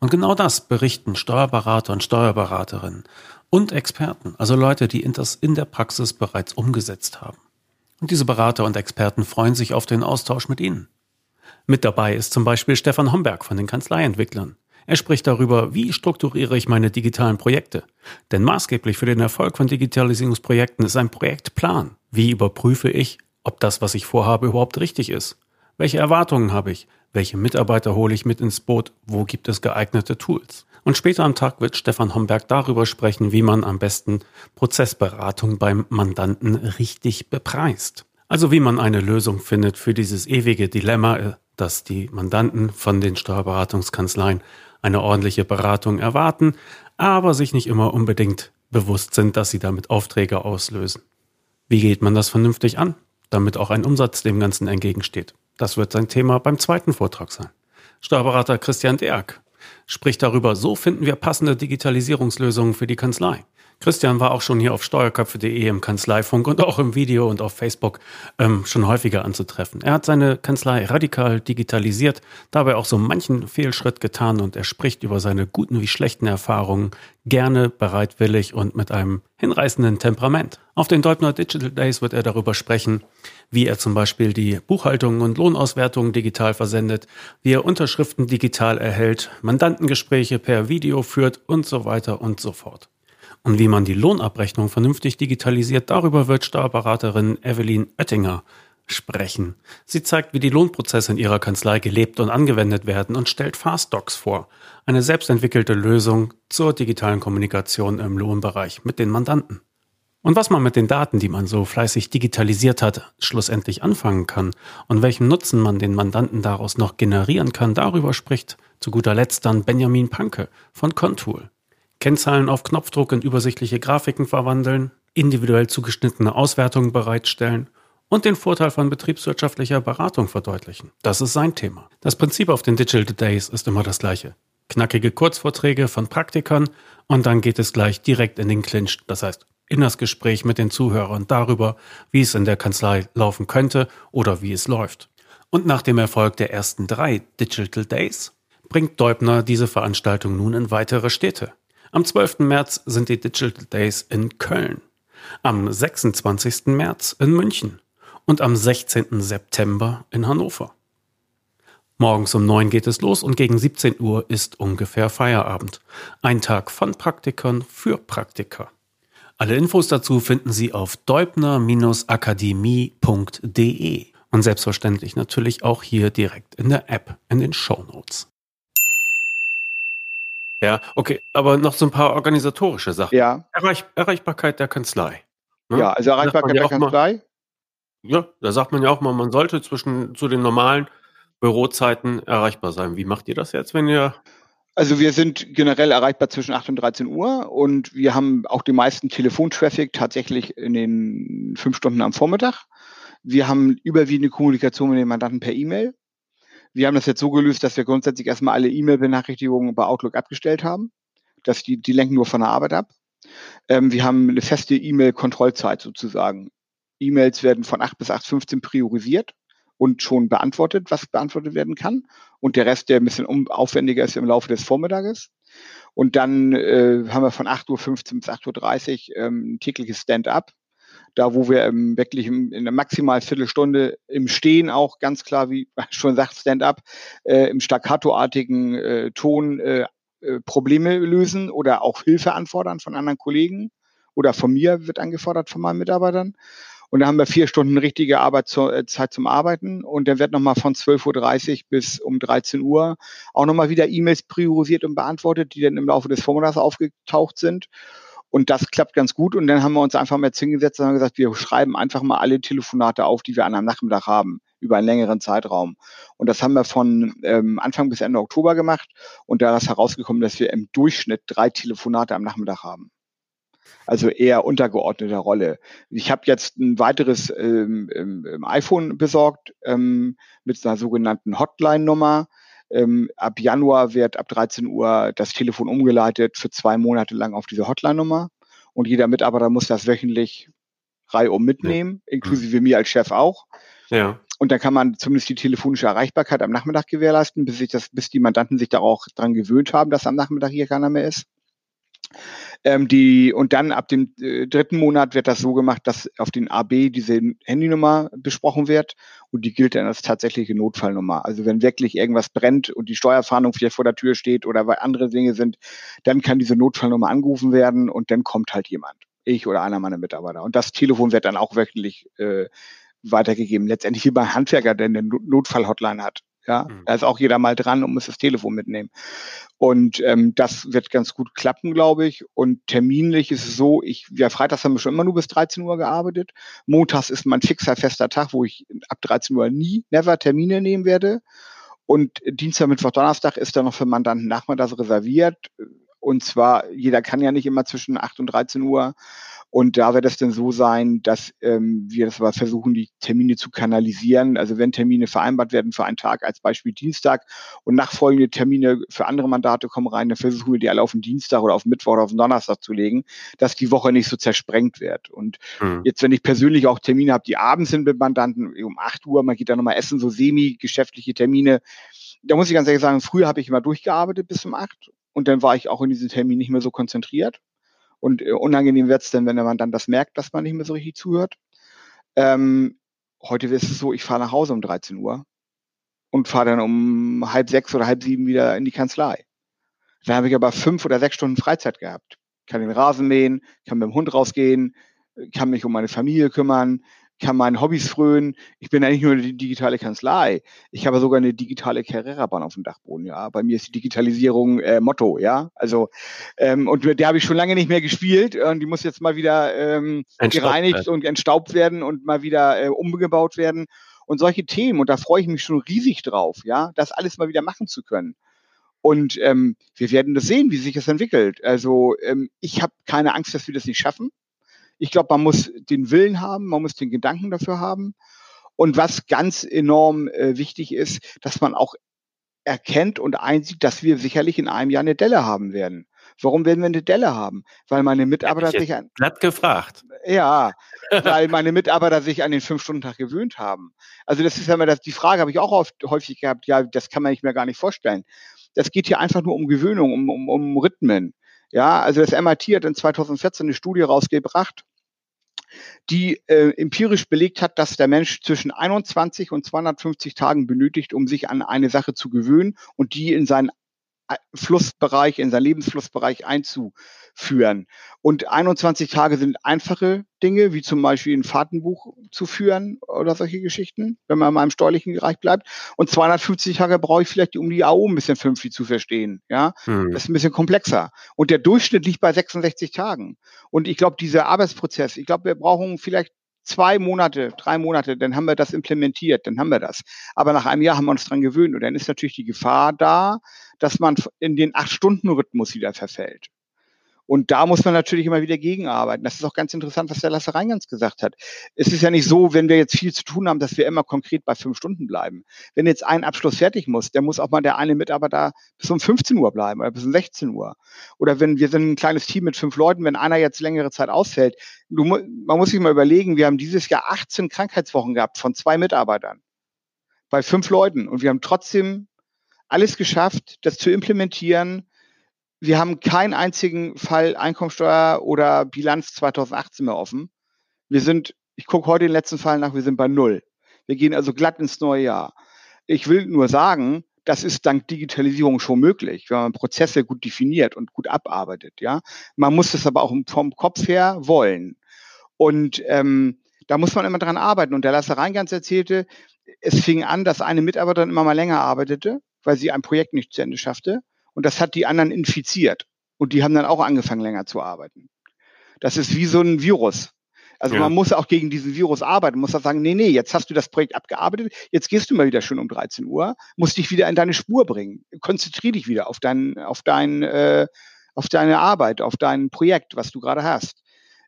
Und genau das berichten Steuerberater und Steuerberaterinnen und Experten, also Leute, die das in der Praxis bereits umgesetzt haben. Und diese Berater und Experten freuen sich auf den Austausch mit Ihnen. Mit dabei ist zum Beispiel Stefan Homberg von den Kanzleientwicklern. Er spricht darüber, wie strukturiere ich meine digitalen Projekte. Denn maßgeblich für den Erfolg von Digitalisierungsprojekten ist ein Projektplan. Wie überprüfe ich, ob das, was ich vorhabe, überhaupt richtig ist? Welche Erwartungen habe ich? Welche Mitarbeiter hole ich mit ins Boot? Wo gibt es geeignete Tools? Und später am Tag wird Stefan Homberg darüber sprechen, wie man am besten Prozessberatung beim Mandanten richtig bepreist. Also wie man eine Lösung findet für dieses ewige Dilemma, äh, dass die Mandanten von den Steuerberatungskanzleien eine ordentliche Beratung erwarten, aber sich nicht immer unbedingt bewusst sind, dass sie damit Aufträge auslösen. Wie geht man das vernünftig an, damit auch ein Umsatz dem Ganzen entgegensteht? Das wird sein Thema beim zweiten Vortrag sein. Steuerberater Christian Derk spricht darüber, so finden wir passende Digitalisierungslösungen für die Kanzlei. Christian war auch schon hier auf steuerköpfe.de im Kanzleifunk und auch im Video und auf Facebook ähm, schon häufiger anzutreffen. Er hat seine Kanzlei radikal digitalisiert, dabei auch so manchen Fehlschritt getan und er spricht über seine guten wie schlechten Erfahrungen gerne, bereitwillig und mit einem hinreißenden Temperament. Auf den Deutner Digital Days wird er darüber sprechen, wie er zum Beispiel die Buchhaltung und Lohnauswertung digital versendet, wie er Unterschriften digital erhält, Mandantengespräche per Video führt und so weiter und so fort. Und wie man die Lohnabrechnung vernünftig digitalisiert, darüber wird Steuerberaterin Evelyn Oettinger sprechen. Sie zeigt, wie die Lohnprozesse in ihrer Kanzlei gelebt und angewendet werden und stellt Fastdocs vor, eine selbstentwickelte Lösung zur digitalen Kommunikation im Lohnbereich mit den Mandanten. Und was man mit den Daten, die man so fleißig digitalisiert hat, schlussendlich anfangen kann und welchen Nutzen man den Mandanten daraus noch generieren kann, darüber spricht zu guter Letzt dann Benjamin Panke von Contool. Kennzahlen auf Knopfdruck in übersichtliche Grafiken verwandeln, individuell zugeschnittene Auswertungen bereitstellen und den Vorteil von betriebswirtschaftlicher Beratung verdeutlichen. Das ist sein Thema. Das Prinzip auf den Digital Days ist immer das gleiche. Knackige Kurzvorträge von Praktikern und dann geht es gleich direkt in den Clinch, das heißt in das Gespräch mit den Zuhörern darüber, wie es in der Kanzlei laufen könnte oder wie es läuft. Und nach dem Erfolg der ersten drei Digital Days bringt Deubner diese Veranstaltung nun in weitere Städte. Am 12. März sind die Digital Days in Köln, am 26. März in München und am 16. September in Hannover. Morgens um neun geht es los und gegen 17 Uhr ist ungefähr Feierabend. Ein Tag von Praktikern für Praktiker. Alle Infos dazu finden Sie auf deubner-akademie.de und selbstverständlich natürlich auch hier direkt in der App in den Show Notes. Ja, okay, aber noch so ein paar organisatorische Sachen.
Ja.
Erreich Erreichbarkeit der Kanzlei.
Ne? Ja, also Erreichbarkeit ja der Kanzlei.
Mal, ja, da sagt man ja auch mal, man sollte zwischen zu den normalen Bürozeiten erreichbar sein. Wie macht ihr das jetzt, wenn ihr
also wir sind generell erreichbar zwischen 8 und 13 Uhr und wir haben auch den meisten Telefontraffic tatsächlich in den fünf Stunden am Vormittag. Wir haben überwiegende Kommunikation mit den Mandanten per E-Mail. Wir haben das jetzt so gelöst, dass wir grundsätzlich erstmal alle E-Mail-Benachrichtigungen bei Outlook abgestellt haben. dass die, die lenken nur von der Arbeit ab. Ähm, wir haben eine feste E-Mail-Kontrollzeit sozusagen. E-Mails werden von 8 bis 8.15 priorisiert und schon beantwortet, was beantwortet werden kann. Und der Rest, der ein bisschen aufwendiger ist im Laufe des Vormittages. Und dann äh, haben wir von 8.15 Uhr bis 8.30 Uhr ähm, ein tägliches Stand-up. Da, wo wir ähm, wirklich in einer maximal Viertelstunde im Stehen auch ganz klar, wie schon sagt, Stand-up, äh, im staccatoartigen äh, Ton äh, äh, Probleme lösen oder auch Hilfe anfordern von anderen Kollegen oder von mir wird angefordert von meinen Mitarbeitern. Und da haben wir vier Stunden richtige Arbeitszeit äh, zum Arbeiten. Und dann wird nochmal von 12.30 Uhr bis um 13 Uhr auch nochmal wieder E-Mails priorisiert und beantwortet, die dann im Laufe des Vormittags aufgetaucht sind. Und das klappt ganz gut. Und dann haben wir uns einfach mal hingesetzt und haben gesagt, wir schreiben einfach mal alle Telefonate auf, die wir an einem Nachmittag haben, über einen längeren Zeitraum. Und das haben wir von ähm, Anfang bis Ende Oktober gemacht. Und da ist herausgekommen, dass wir im Durchschnitt drei Telefonate am Nachmittag haben also eher untergeordneter Rolle. Ich habe jetzt ein weiteres ähm, ähm, iPhone besorgt ähm, mit einer sogenannten Hotline-Nummer. Ähm, ab Januar wird ab 13 Uhr das Telefon umgeleitet für zwei Monate lang auf diese Hotline-Nummer. Und jeder Mitarbeiter muss das wöchentlich reihum mitnehmen, ja. inklusive mhm. mir als Chef auch. Ja. Und dann kann man zumindest die telefonische Erreichbarkeit am Nachmittag gewährleisten, bis sich das, bis die Mandanten sich da auch dran gewöhnt haben, dass am Nachmittag hier keiner mehr ist. Ähm, die, und dann ab dem äh, dritten Monat wird das so gemacht, dass auf den AB diese Handynummer besprochen wird und die gilt dann als tatsächliche Notfallnummer. Also wenn wirklich irgendwas brennt und die Steuerfahndung vielleicht vor der Tür steht oder weil andere Dinge sind, dann kann diese Notfallnummer angerufen werden und dann kommt halt jemand. Ich oder einer meiner Mitarbeiter. Und das Telefon wird dann auch wöchentlich äh, weitergegeben. Letztendlich wie beim Handwerker, der eine Notfallhotline hat. Ja, mhm. da ist auch jeder mal dran und muss das Telefon mitnehmen. Und ähm, das wird ganz gut klappen, glaube ich. Und terminlich ist es so, ich, ja, freitags haben wir schon immer nur bis 13 Uhr gearbeitet. Montags ist mein fixer, fester Tag, wo ich ab 13 Uhr nie, never Termine nehmen werde. Und Dienstag, Mittwoch, Donnerstag ist dann noch für Mandanten nachmittags reserviert. Und zwar, jeder kann ja nicht immer zwischen 8 und 13 Uhr. Und da wird es dann so sein, dass ähm, wir das aber versuchen, die Termine zu kanalisieren. Also wenn Termine vereinbart werden für einen Tag, als Beispiel Dienstag, und nachfolgende Termine für andere Mandate kommen rein, dann versuchen wir die alle auf den Dienstag oder auf den Mittwoch oder auf den Donnerstag zu legen, dass die Woche nicht so zersprengt wird. Und mhm. jetzt, wenn ich persönlich auch Termine habe, die abends sind mit Mandanten, um 8 Uhr, man geht da nochmal essen, so semi-geschäftliche Termine, da muss ich ganz ehrlich sagen, früher habe ich immer durchgearbeitet bis um 8 und dann war ich auch in diesen Termin nicht mehr so konzentriert. Und äh, unangenehm wird es dann, wenn man dann das merkt, dass man nicht mehr so richtig zuhört. Ähm, heute ist es so, ich fahre nach Hause um 13 Uhr und fahre dann um halb sechs oder halb sieben wieder in die Kanzlei. Dann habe ich aber fünf oder sechs Stunden Freizeit gehabt. Kann den Rasen mähen, kann mit dem Hund rausgehen, kann mich um meine Familie kümmern, kann meinen Hobbys frönen. Ich bin eigentlich nur eine digitale Kanzlei. Ich habe sogar eine digitale Carrera-Bahn auf dem Dachboden, ja. Bei mir ist die Digitalisierung äh, Motto, ja. Also, ähm, und mit der habe ich schon lange nicht mehr gespielt und die muss jetzt mal wieder ähm, gereinigt und entstaubt werden und mal wieder äh, umgebaut werden. Und solche Themen, und da freue ich mich schon riesig drauf, ja, das alles mal wieder machen zu können. Und ähm, wir werden das sehen, wie sich das entwickelt. Also ähm, ich habe keine Angst, dass wir das nicht schaffen Ich glaube, man muss den Willen haben, man muss den Gedanken dafür haben. Und was ganz enorm äh, wichtig ist, dass man auch erkennt und einsieht, dass wir sicherlich in einem Jahr eine Delle haben werden. Warum werden wir eine Delle haben? Weil meine Mitarbeiter sich an.
Glatt gefragt.
Ja, weil meine Mitarbeiter sich an den Fünf-Stunden-Tag gewöhnt haben. Also das ist ja immer das, die Frage habe ich auch oft, häufig gehabt, ja, das kann man sich mir gar nicht vorstellen. Das geht hier einfach nur um Gewöhnung, um, um, um Rhythmen. Ja, also das MIT hat in 2014 eine Studie rausgebracht, die äh, empirisch belegt hat, dass der Mensch zwischen 21 und 250 Tagen benötigt, um sich an eine Sache zu gewöhnen und die in seinen Flussbereich, in seinen Lebensflussbereich einzuführen. Und 21 Tage sind einfache Dinge, wie zum Beispiel ein Fahrtenbuch zu führen oder solche Geschichten, wenn man in meinem steuerlichen Bereich bleibt. Und 250 Tage brauche ich vielleicht, um die AO ein bisschen vernünftig zu verstehen. Ja, hm. das ist ein bisschen komplexer. Und der Durchschnitt liegt bei 66 Tagen. Und ich glaube, dieser Arbeitsprozess, ich glaube, wir brauchen vielleicht zwei Monate, drei Monate, dann haben wir das implementiert, dann haben wir das. Aber nach einem Jahr haben wir uns dran gewöhnt und dann ist natürlich die Gefahr da, dass man in den Acht-Stunden-Rhythmus wieder verfällt. Und da muss man natürlich immer wieder gegenarbeiten. Das ist auch ganz interessant, was der Lasse Reingans gesagt hat. Es ist ja nicht so, wenn wir jetzt viel zu tun haben, dass wir immer konkret bei fünf Stunden bleiben. Wenn jetzt ein Abschluss fertig muss, dann muss auch mal der eine Mitarbeiter bis um 15 Uhr bleiben oder bis um 16 Uhr. Oder wenn wir sind ein kleines Team mit fünf Leuten, wenn einer jetzt längere Zeit ausfällt, du, man muss sich mal überlegen, wir haben dieses Jahr 18 Krankheitswochen gehabt von zwei Mitarbeitern. Bei fünf Leuten. Und wir haben trotzdem alles geschafft, das zu implementieren, wir haben keinen einzigen Fall Einkommensteuer oder Bilanz 2018 mehr offen. Wir sind, ich gucke heute den letzten Fall nach, wir sind bei null. Wir gehen also glatt ins neue Jahr. Ich will nur sagen, das ist dank Digitalisierung schon möglich, wenn man Prozesse gut definiert und gut abarbeitet. Ja, man muss das aber auch vom Kopf her wollen. Und ähm, da muss man immer dran arbeiten. Und der Lasse Reingans erzählte, es fing an, dass eine Mitarbeiterin immer mal länger arbeitete, weil sie ein Projekt nicht zu Ende schaffte. Und das hat die anderen infiziert. Und die haben dann auch angefangen, länger zu arbeiten. Das ist wie so ein Virus. Also ja. man muss auch gegen diesen Virus arbeiten, man muss auch sagen, nee, nee, jetzt hast du das Projekt abgearbeitet, jetzt gehst du mal wieder schön um 13 Uhr, musst dich wieder in deine Spur bringen. Konzentrier dich wieder auf dein, auf dein, äh, auf deine Arbeit, auf dein Projekt, was du gerade hast.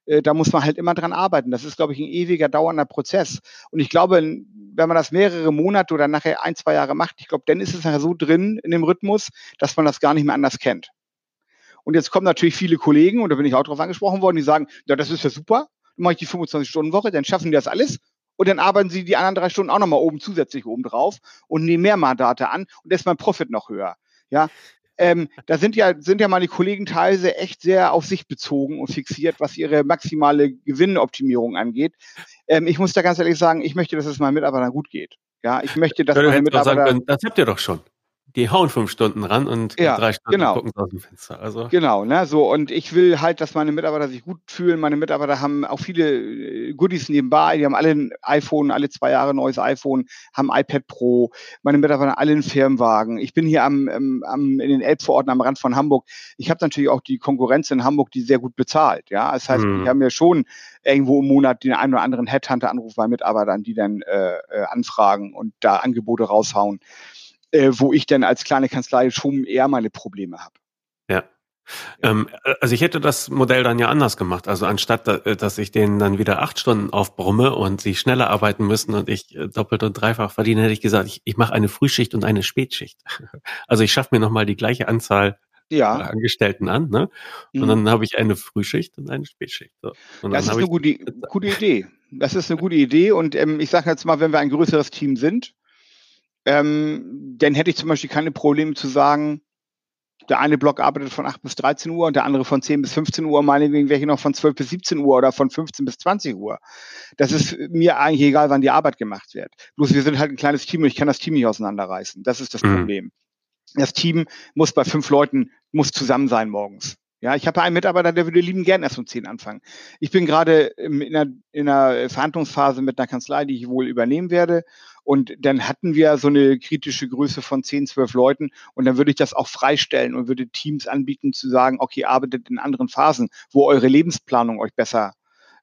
Äh, da muss man halt immer dran arbeiten. Das ist, glaube ich, ein ewiger, dauernder Prozess. Und ich glaube, wenn man das mehrere Monate oder nachher ein, zwei Jahre macht, ich glaube, dann ist es nachher so drin in dem Rhythmus, dass man das gar nicht mehr anders kennt. Und jetzt kommen natürlich viele Kollegen, und da bin ich auch drauf angesprochen worden, die sagen, ja, das ist ja super, dann mache ich die 25-Stunden-Woche, dann schaffen die das alles und dann arbeiten sie die anderen drei Stunden auch nochmal oben zusätzlich oben drauf und nehmen mehr Mandate an und dann ist mein Profit noch höher. Ja, ähm, da sind ja, sind ja meine Kollegen teilweise echt sehr auf sich bezogen und fixiert, was ihre maximale Gewinnoptimierung angeht. Ähm, ich muss da ganz ehrlich sagen, ich möchte, dass es meinen Mitarbeitern gut geht. Ja, ich möchte, dass meine Mitarbeiter.
Sagen, das habt ihr doch schon die hauen fünf Stunden ran und
ja,
drei Stunden
genau.
gucken aus dem Fenster. Also.
Genau, ne, so. Und ich will halt, dass meine Mitarbeiter sich gut fühlen. Meine Mitarbeiter haben auch viele äh, Goodies nebenbei. Die haben alle ein iPhone, alle zwei Jahre neues iPhone, haben iPad Pro. Meine Mitarbeiter haben alle einen Firmenwagen. Ich bin hier am, am, in den Elbvororten am Rand von Hamburg. Ich habe natürlich auch die Konkurrenz in Hamburg, die sehr gut bezahlt. Ja, das heißt, hm. ich habe ja schon irgendwo im Monat den einen oder anderen Headhunter-Anruf bei Mitarbeitern, die dann äh, äh, anfragen und da Angebote raushauen äh, wo ich dann als kleine Kanzlei schon eher meine Probleme habe.
Ja. Ähm, also ich hätte das Modell dann ja anders gemacht. Also anstatt, äh, dass ich denen dann wieder acht Stunden aufbrumme und sie schneller arbeiten müssen und ich äh, doppelt und dreifach verdiene, hätte ich gesagt, ich, ich mache eine Frühschicht und eine Spätschicht. Also ich schaffe mir nochmal die gleiche Anzahl ja. Angestellten an, ne? Und mhm. dann habe ich eine Frühschicht und eine Spätschicht. So.
das ist eine gute, gute Idee. Das ist eine gute Idee. Und ähm, ich sage jetzt mal, wenn wir ein größeres Team sind, ähm, dann hätte ich zum Beispiel keine Probleme zu sagen, der eine Block arbeitet von 8 bis 13 Uhr und der andere von 10 bis 15 Uhr, meinetwegen welche noch von 12 bis 17 Uhr oder von 15 bis 20 Uhr. Das ist mir eigentlich egal, wann die Arbeit gemacht wird. Bloß wir sind halt ein kleines Team und ich kann das Team nicht auseinanderreißen. Das ist das mhm. Problem. Das Team muss bei fünf Leuten, muss zusammen sein morgens. Ja, ich habe einen Mitarbeiter, der würde lieben gern erst um zehn anfangen. Ich bin gerade in einer, in einer Verhandlungsphase mit einer Kanzlei, die ich wohl übernehmen werde. Und dann hatten wir so eine kritische Größe von zehn, zwölf Leuten. Und dann würde ich das auch freistellen und würde Teams anbieten zu sagen, okay, arbeitet in anderen Phasen, wo eure Lebensplanung euch besser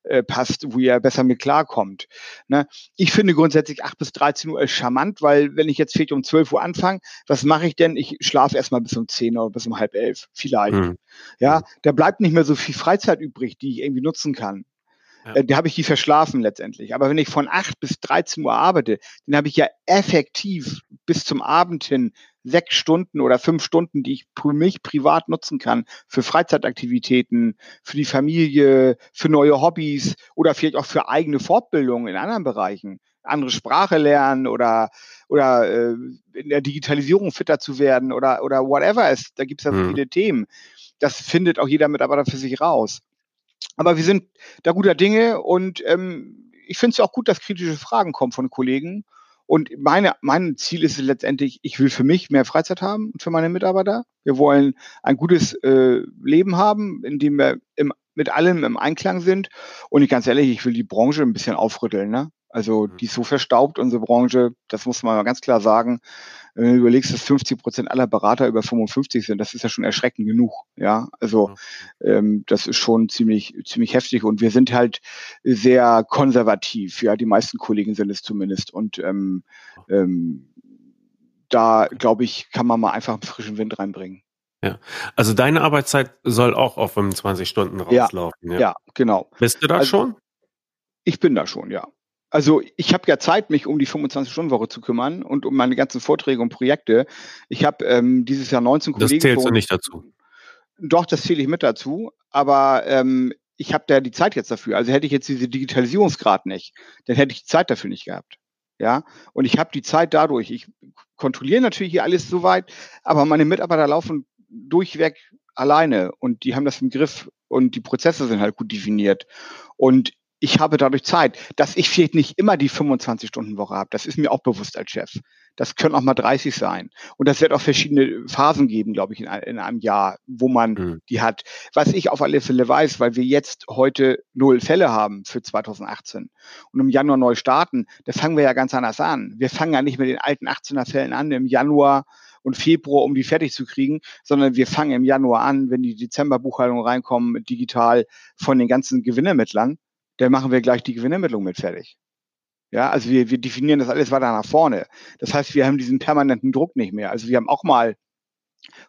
äh, passt, wo ihr besser mit klarkommt. Ne? Ich finde grundsätzlich 8 bis 13 Uhr charmant, weil wenn ich jetzt vielleicht um 12 Uhr anfange, was mache ich denn? Ich schlafe erstmal bis um 10 oder bis um halb elf, vielleicht. Mhm. Ja, da bleibt nicht mehr so viel Freizeit übrig, die ich irgendwie nutzen kann. Ja. äh, da habe ich die verschlafen letztendlich. Aber wenn ich von 8 bis 13 Uhr arbeite, dann habe ich ja effektiv bis zum Abend hin sechs Stunden oder fünf Stunden, die ich für mich privat nutzen kann, für Freizeitaktivitäten, für die Familie, für neue Hobbys oder vielleicht auch für eigene Fortbildungen in anderen Bereichen. Andere Sprache lernen oder, oder äh, in der Digitalisierung fitter zu werden oder, oder whatever es. Da gibt es ja so mhm. viele Themen. Das findet auch jeder Mitarbeiter für sich raus. Aber wir sind da guter Dinge und ähm, ich finde es ja auch gut, dass kritische Fragen kommen von Kollegen. Und meine, mein Ziel ist letztendlich, ich will für mich mehr Freizeit haben und für meine Mitarbeiter. Wir wollen ein gutes äh, Leben haben, in dem wir im, mit allem im Einklang sind. Und ich ganz ehrlich, ich will die Branche ein bisschen aufrütteln. Ne? Also mhm. die ist so verstaubt, unsere Branche, das muss man mal ganz klar sagen. Wenn du überlegst, dass 50 Prozent aller Berater über 55 sind, das ist ja schon erschreckend genug. Ja, also ähm, das ist schon ziemlich, ziemlich heftig und wir sind halt sehr konservativ. Ja, die meisten Kollegen sind es zumindest und ähm, ähm, da glaube ich, kann man mal einfach einen frischen Wind reinbringen.
Ja, also deine Arbeitszeit soll auch auf 25 Stunden rauslaufen.
Ja, ja. ja genau.
Bist du da also, schon?
Ich bin da schon, ja also ich habe ja Zeit, mich um die 25-Stunden-Woche zu kümmern und um meine ganzen Vorträge und Projekte. Ich habe ähm, dieses Jahr 19
Kollegen. Das zählst du nicht dazu.
Doch, das zähle ich mit dazu. Aber ähm, ich habe da die Zeit jetzt dafür. Also hätte ich jetzt diese Digitalisierungsgrad nicht, dann hätte ich die Zeit dafür nicht gehabt. Ja, und ich habe die Zeit dadurch. Ich kontrolliere natürlich hier alles soweit, aber meine Mitarbeiter laufen durchweg alleine und die haben das im Griff und die Prozesse sind halt gut definiert. Und ich habe dadurch Zeit, dass ich vielleicht nicht immer die 25-Stunden-Woche habe. Das ist mir auch bewusst als Chef. Das können auch mal 30 sein. Und das wird auch verschiedene Phasen geben, glaube ich, in, in einem Jahr, wo man mhm. die hat. Was ich auf alle Fälle weiß, weil wir jetzt heute null Fälle haben für 2018 und im Januar neu starten, da fangen wir ja ganz anders an. Wir fangen ja nicht mit den alten 18er Fällen an im Januar und Februar, um die fertig zu kriegen, sondern wir fangen im Januar an, wenn die Dezemberbuchhaltungen reinkommen, digital von den ganzen Gewinnermittlern dann machen wir gleich die Gewinnermittlung mit fertig. Ja, also wir, wir definieren das alles weiter nach vorne. Das heißt, wir haben diesen permanenten Druck nicht mehr. Also wir haben auch mal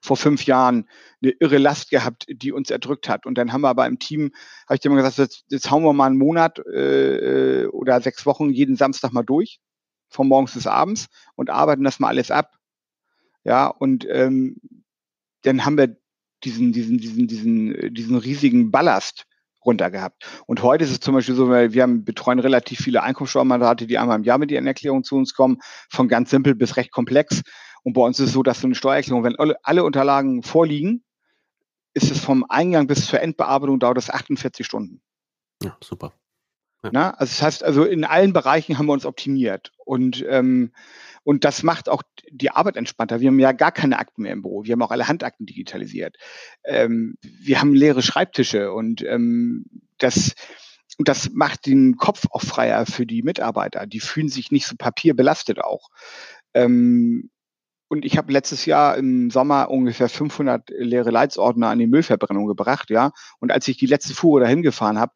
vor fünf Jahren eine irre Last gehabt, die uns erdrückt hat. Und dann haben wir aber im Team, habe ich dir mal gesagt, jetzt, jetzt hauen wir mal einen Monat äh, oder sechs Wochen jeden Samstag mal durch, von morgens bis abends und arbeiten das mal alles ab. Ja, und ähm, dann haben wir diesen, diesen, diesen, diesen, diesen riesigen Ballast runter gehabt. Und heute ist es zum Beispiel so, weil wir haben, betreuen relativ viele Einkommensteuermandate, die einmal im Jahr mit ihren Erklärungen zu uns kommen, von ganz simpel bis recht komplex. Und bei uns ist es so, dass so eine Steuererklärung, wenn alle, alle Unterlagen vorliegen, ist es vom Eingang bis zur Endbearbeitung dauert es 48 Stunden.
Ja, super.
Ja. Na, also das heißt, also in allen Bereichen haben wir uns optimiert. Und ähm, und das macht auch die Arbeit entspannter. Wir haben ja gar keine Akten mehr im Büro. Wir haben auch alle Handakten digitalisiert. Ähm, wir haben leere Schreibtische und ähm, das, und das macht den Kopf auch freier für die Mitarbeiter. Die fühlen sich nicht so papierbelastet auch. Ähm, und ich habe letztes Jahr im Sommer ungefähr 500 leere Leitsordner an die Müllverbrennung gebracht, ja. Und als ich die letzte Fuhre dahin gefahren habe,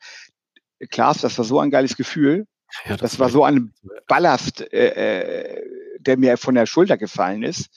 klar, das war so ein geiles Gefühl. Ja, das, das war so ein Ballast, äh, äh der mir von der Schulter gefallen ist.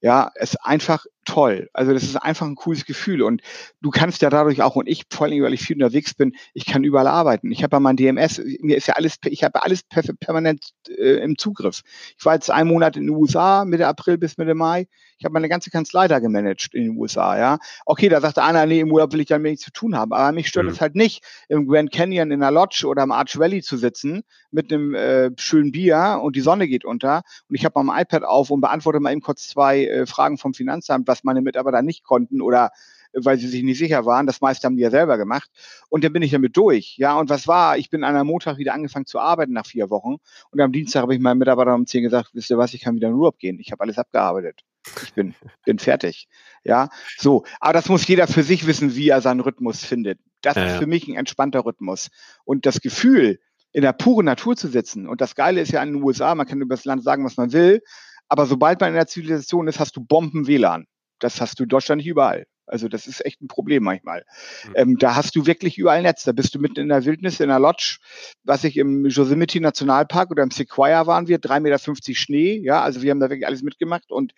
Ja, ist einfach toll. Also das ist einfach ein cooles Gefühl und du kannst ja dadurch auch und ich vor allem, weil ich viel unterwegs bin, ich kann überall arbeiten. Ich habe ja mein DMS, mir ist ja alles, ich habe alles permanent äh, im Zugriff. Ich war jetzt einen Monat in den USA, Mitte April bis Mitte Mai. Ich habe meine ganze Kanzlei da gemanagt in den USA, ja. Okay, da sagte einer, nee, im Urlaub will ich dann nichts zu tun haben. Aber mich stört es mhm. halt nicht, im Grand Canyon in der Lodge oder im Arch Valley zu sitzen mit einem äh, schönen Bier und die Sonne geht unter und ich habe mein iPad auf und beantworte mal eben kurz zwei äh, Fragen vom Finanzamt, was meine Mitarbeiter nicht konnten oder weil sie sich nicht sicher waren. Das meiste haben die ja selber gemacht. Und dann bin ich damit durch. Ja, und was war? Ich bin an einem Montag wieder angefangen zu arbeiten nach vier Wochen. Und am Dienstag habe ich meinen Mitarbeitern um zehn gesagt, wisst ihr was, ich kann wieder in Urlaub gehen. Ich habe alles abgearbeitet. Ich bin, bin fertig. Ja, so. Aber das muss jeder für sich wissen, wie er seinen Rhythmus findet. Das ja, ist für mich ein entspannter Rhythmus. Und das Gefühl, in der puren Natur zu sitzen. Und das Geile ist ja in den USA, man kann über das Land sagen, was man will. Aber sobald man in der Zivilisation ist, hast du Bomben-WLAN. Das hast du in Deutschland nicht überall. Also das ist echt ein Problem manchmal. Mhm. Ähm, da hast du wirklich überall Netz. Da bist du mitten in der Wildnis, in der Lodge, was ich im Yosemite Nationalpark oder im Sequoia waren wir, 3,50 Meter Schnee. Ja, also wir haben da wirklich alles mitgemacht. Und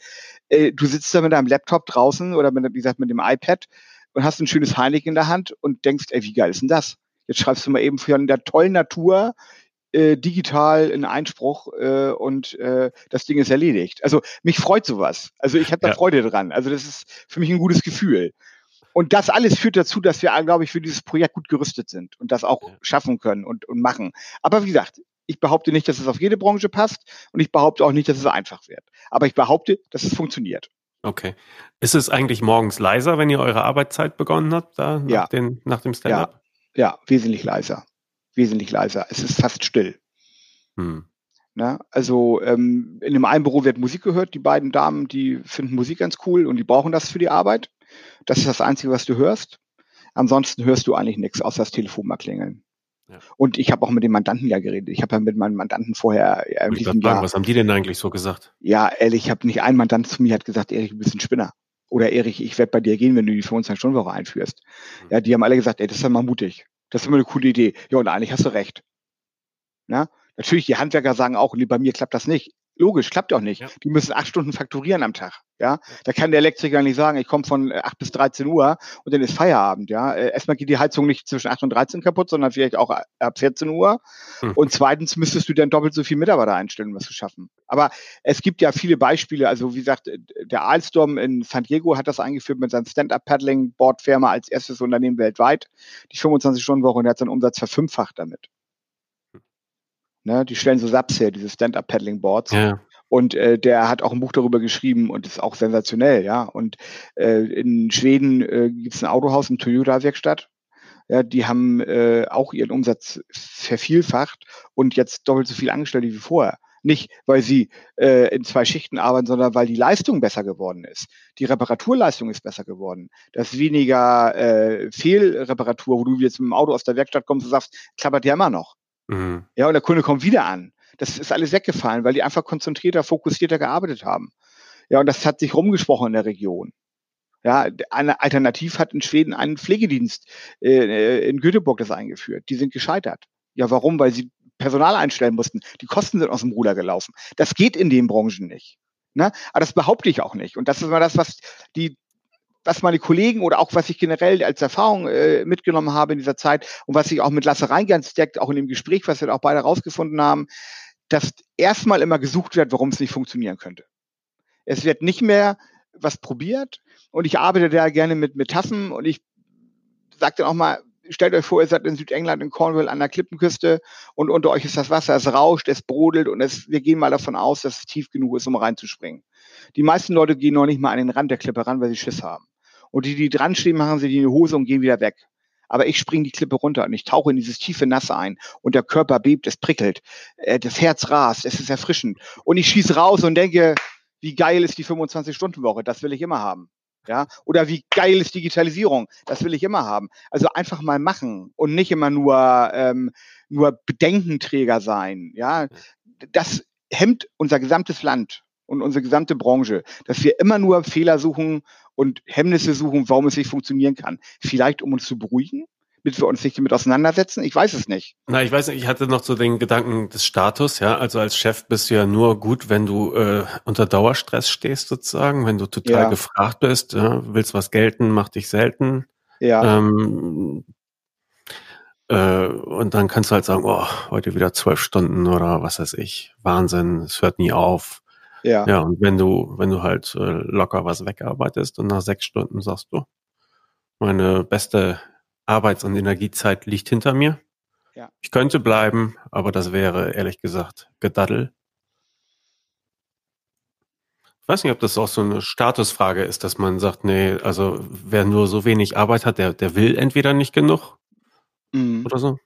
äh, du sitzt da mit deinem Laptop draußen oder mit, wie gesagt, mit dem iPad und hast ein schönes Heineken in der Hand und denkst, ey, wie geil ist denn das? Jetzt schreibst du mal eben von der tollen Natur äh, digital in Einspruch äh, und äh, das Ding ist erledigt. Also mich freut sowas. Also ich habe da ja. Freude dran. Also das ist für mich ein gutes Gefühl. Und das alles führt dazu, dass wir, glaube ich, für dieses Projekt gut gerüstet sind und das auch schaffen können und, und machen. Aber wie gesagt, ich behaupte nicht, dass es auf jede Branche passt und ich behaupte auch nicht, dass es einfach wird. Aber ich behaupte, dass es funktioniert.
Okay. Ist es eigentlich morgens leiser, wenn ihr eure Arbeitszeit begonnen habt, da nach,
ja.
den, nach dem Stand-up?
Ja. ja, wesentlich leiser. Wesentlich leiser. Es ist fast still. Hm. Na, also ähm, in dem einen Büro wird Musik gehört. Die beiden Damen, die finden Musik ganz cool und die brauchen das für die Arbeit. Das ist das Einzige, was du hörst. Ansonsten hörst du eigentlich nichts, außer das Telefon mal klingeln. Ja. Und ich habe auch mit dem Mandanten ja geredet. Ich habe ja mit meinem Mandanten vorher
ja, ich Jahr, was haben die denn eigentlich so gesagt?
Ja, ehrlich, ich habe nicht ein Mandant zu mir hat gesagt, Erich, du bist ein Spinner. Oder Erich, ich werde bei dir gehen, wenn du die 25-Stunden-Woche einführst. Mhm. Ja, die haben alle gesagt, ey, das ist ja mal mutig. Das ist immer eine coole Idee. Ja, und eigentlich hast du recht. Na? Natürlich, die Handwerker sagen auch, nee, bei mir klappt das nicht. Logisch, klappt auch nicht. Ja. Die müssen acht Stunden fakturieren am Tag. Ja, da kann der Elektriker nicht sagen, ich komme von 8 bis 13 Uhr und dann ist Feierabend. Ja, äh, erstmal geht die Heizung nicht zwischen 8 und 13 kaputt, sondern vielleicht auch ab 14 Uhr. Hm. Und zweitens müsstest du dann doppelt so viele Mitarbeiter einstellen, um was zu schaffen. Aber es gibt ja viele Beispiele. Also wie gesagt, der Alstom in San Diego hat das eingeführt mit seinem Stand-Up-Paddling-Board-Firma als erstes Unternehmen weltweit. Die 25-Stunden-Woche und er hat seinen Umsatz verfünffacht damit. Ne, die stellen so Subs her, diese Stand-Up-Paddling-Boards. Ja. Und äh, der hat auch ein Buch darüber geschrieben und ist auch sensationell, ja. Und äh, in Schweden äh, gibt es ein Autohaus, eine Toyota-Werkstatt. Ja, die haben äh, auch ihren Umsatz vervielfacht und jetzt doppelt so viel Angestellte wie vorher. Nicht, weil sie äh, in zwei Schichten arbeiten, sondern weil die Leistung besser geworden ist. Die Reparaturleistung ist besser geworden. Das ist weniger äh, Fehlreparatur, wo du jetzt mit dem Auto aus der Werkstatt kommst und sagst, klappert ja immer noch. Mhm. Ja, und der Kunde kommt wieder an. Das ist alles weggefallen, weil die einfach konzentrierter, fokussierter gearbeitet haben. Ja, und das hat sich rumgesprochen in der Region. Ja, eine Alternativ hat in Schweden einen Pflegedienst äh, in Göteborg das eingeführt. Die sind gescheitert. Ja, warum? Weil sie Personal einstellen mussten. Die Kosten sind aus dem Ruder gelaufen. Das geht in den Branchen nicht. Ne? Aber das behaupte ich auch nicht. Und das ist mal das, was die was meine Kollegen oder auch was ich generell als Erfahrung äh, mitgenommen habe in dieser Zeit und was ich auch mit Lasse Reingans deckt, auch in dem Gespräch, was wir auch beide rausgefunden haben, dass erstmal immer gesucht wird, warum es nicht funktionieren könnte. Es wird nicht mehr was probiert und ich arbeite da gerne mit, Tassen und ich sage dann auch mal, stellt euch vor, ihr seid in Südengland, in Cornwall an der Klippenküste und unter euch ist das Wasser, es rauscht, es brodelt und es, wir gehen mal davon aus, dass es tief genug ist, um reinzuspringen. Die meisten Leute gehen noch nicht mal an den Rand der Klippe ran, weil sie Schiss haben. Und die, die dran stehen, machen sie die in die Hose und gehen wieder weg. Aber ich springe die Klippe runter und ich tauche in dieses tiefe Nass ein und der Körper bebt, es prickelt, äh, das Herz rast, es ist erfrischend. Und ich schieße raus und denke, wie geil ist die 25-Stunden-Woche, das will ich immer haben. Ja, oder wie geil ist Digitalisierung? Das will ich immer haben. Also einfach mal machen und nicht immer nur, ähm, nur Bedenkenträger sein. Ja, das hemmt unser gesamtes Land und unsere gesamte Branche, dass wir immer nur Fehler suchen und Hemmnisse suchen, warum es nicht funktionieren kann. Vielleicht, um uns zu beruhigen, damit wir uns nicht damit auseinandersetzen? Ich weiß es nicht.
Na, ich weiß nicht, ich hatte noch so den Gedanken des Status, ja. Also als Chef bist du ja nur gut, wenn du äh, unter Dauerstress stehst, sozusagen, wenn du total ja. gefragt bist, ja, willst was gelten, mach dich selten. Ja. Ähm, äh, und dann kannst du halt sagen, oh, heute wieder zwölf Stunden oder was weiß ich. Wahnsinn, es hört nie auf. Ja. Ja, und wenn du, wenn du halt äh, locker was wegarbeitest und nach sechs Stunden sagst du, meine beste Arbeits- und Energiezeit liegt hinter mir. Ja. Ich könnte bleiben, aber das wäre ehrlich gesagt Gedaddel. Ich weiß nicht, ob das auch so eine Statusfrage ist, dass man sagt, nee, also wer nur so wenig Arbeit hat, der, der will entweder nicht genug mhm. oder so.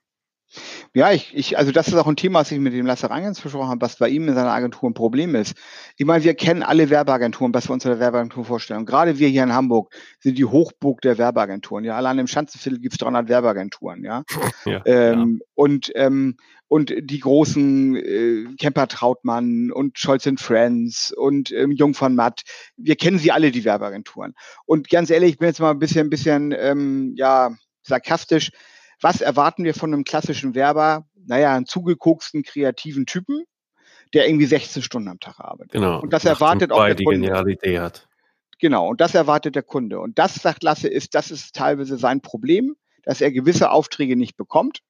Ja, ich, ich, also das ist auch ein Thema, was ich mit dem Lasse Rangens besprochen habe, was bei ihm in seiner Agentur ein Problem ist. Ich meine, wir kennen alle Werbeagenturen, was wir uns unter der Werbeagentur vorstellen. Und gerade wir hier in Hamburg sind die Hochburg der Werbeagenturen. Ja, allein im Schanzenviertel gibt es 300 Werbeagenturen. Ja, ja, ähm, ja. und ähm, und die großen äh, Kemper Trautmann und Scholz Friends und ähm, Jung von Matt. Wir kennen sie alle, die Werbeagenturen. Und ganz ehrlich, ich bin jetzt mal ein bisschen, ein bisschen, ähm, ja, sarkastisch was erwarten wir von einem klassischen Werber? Naja, einen zugekoksten, kreativen Typen, der irgendwie 16 Stunden am Tag arbeitet.
Genau.
Und das erwartet auch
der die Kunde. geniale Idee hat.
Genau. Und das erwartet der Kunde. Und das, sagt Lasse, ist, das ist teilweise sein Problem. dass er gewisse Aufträge nicht bekommt,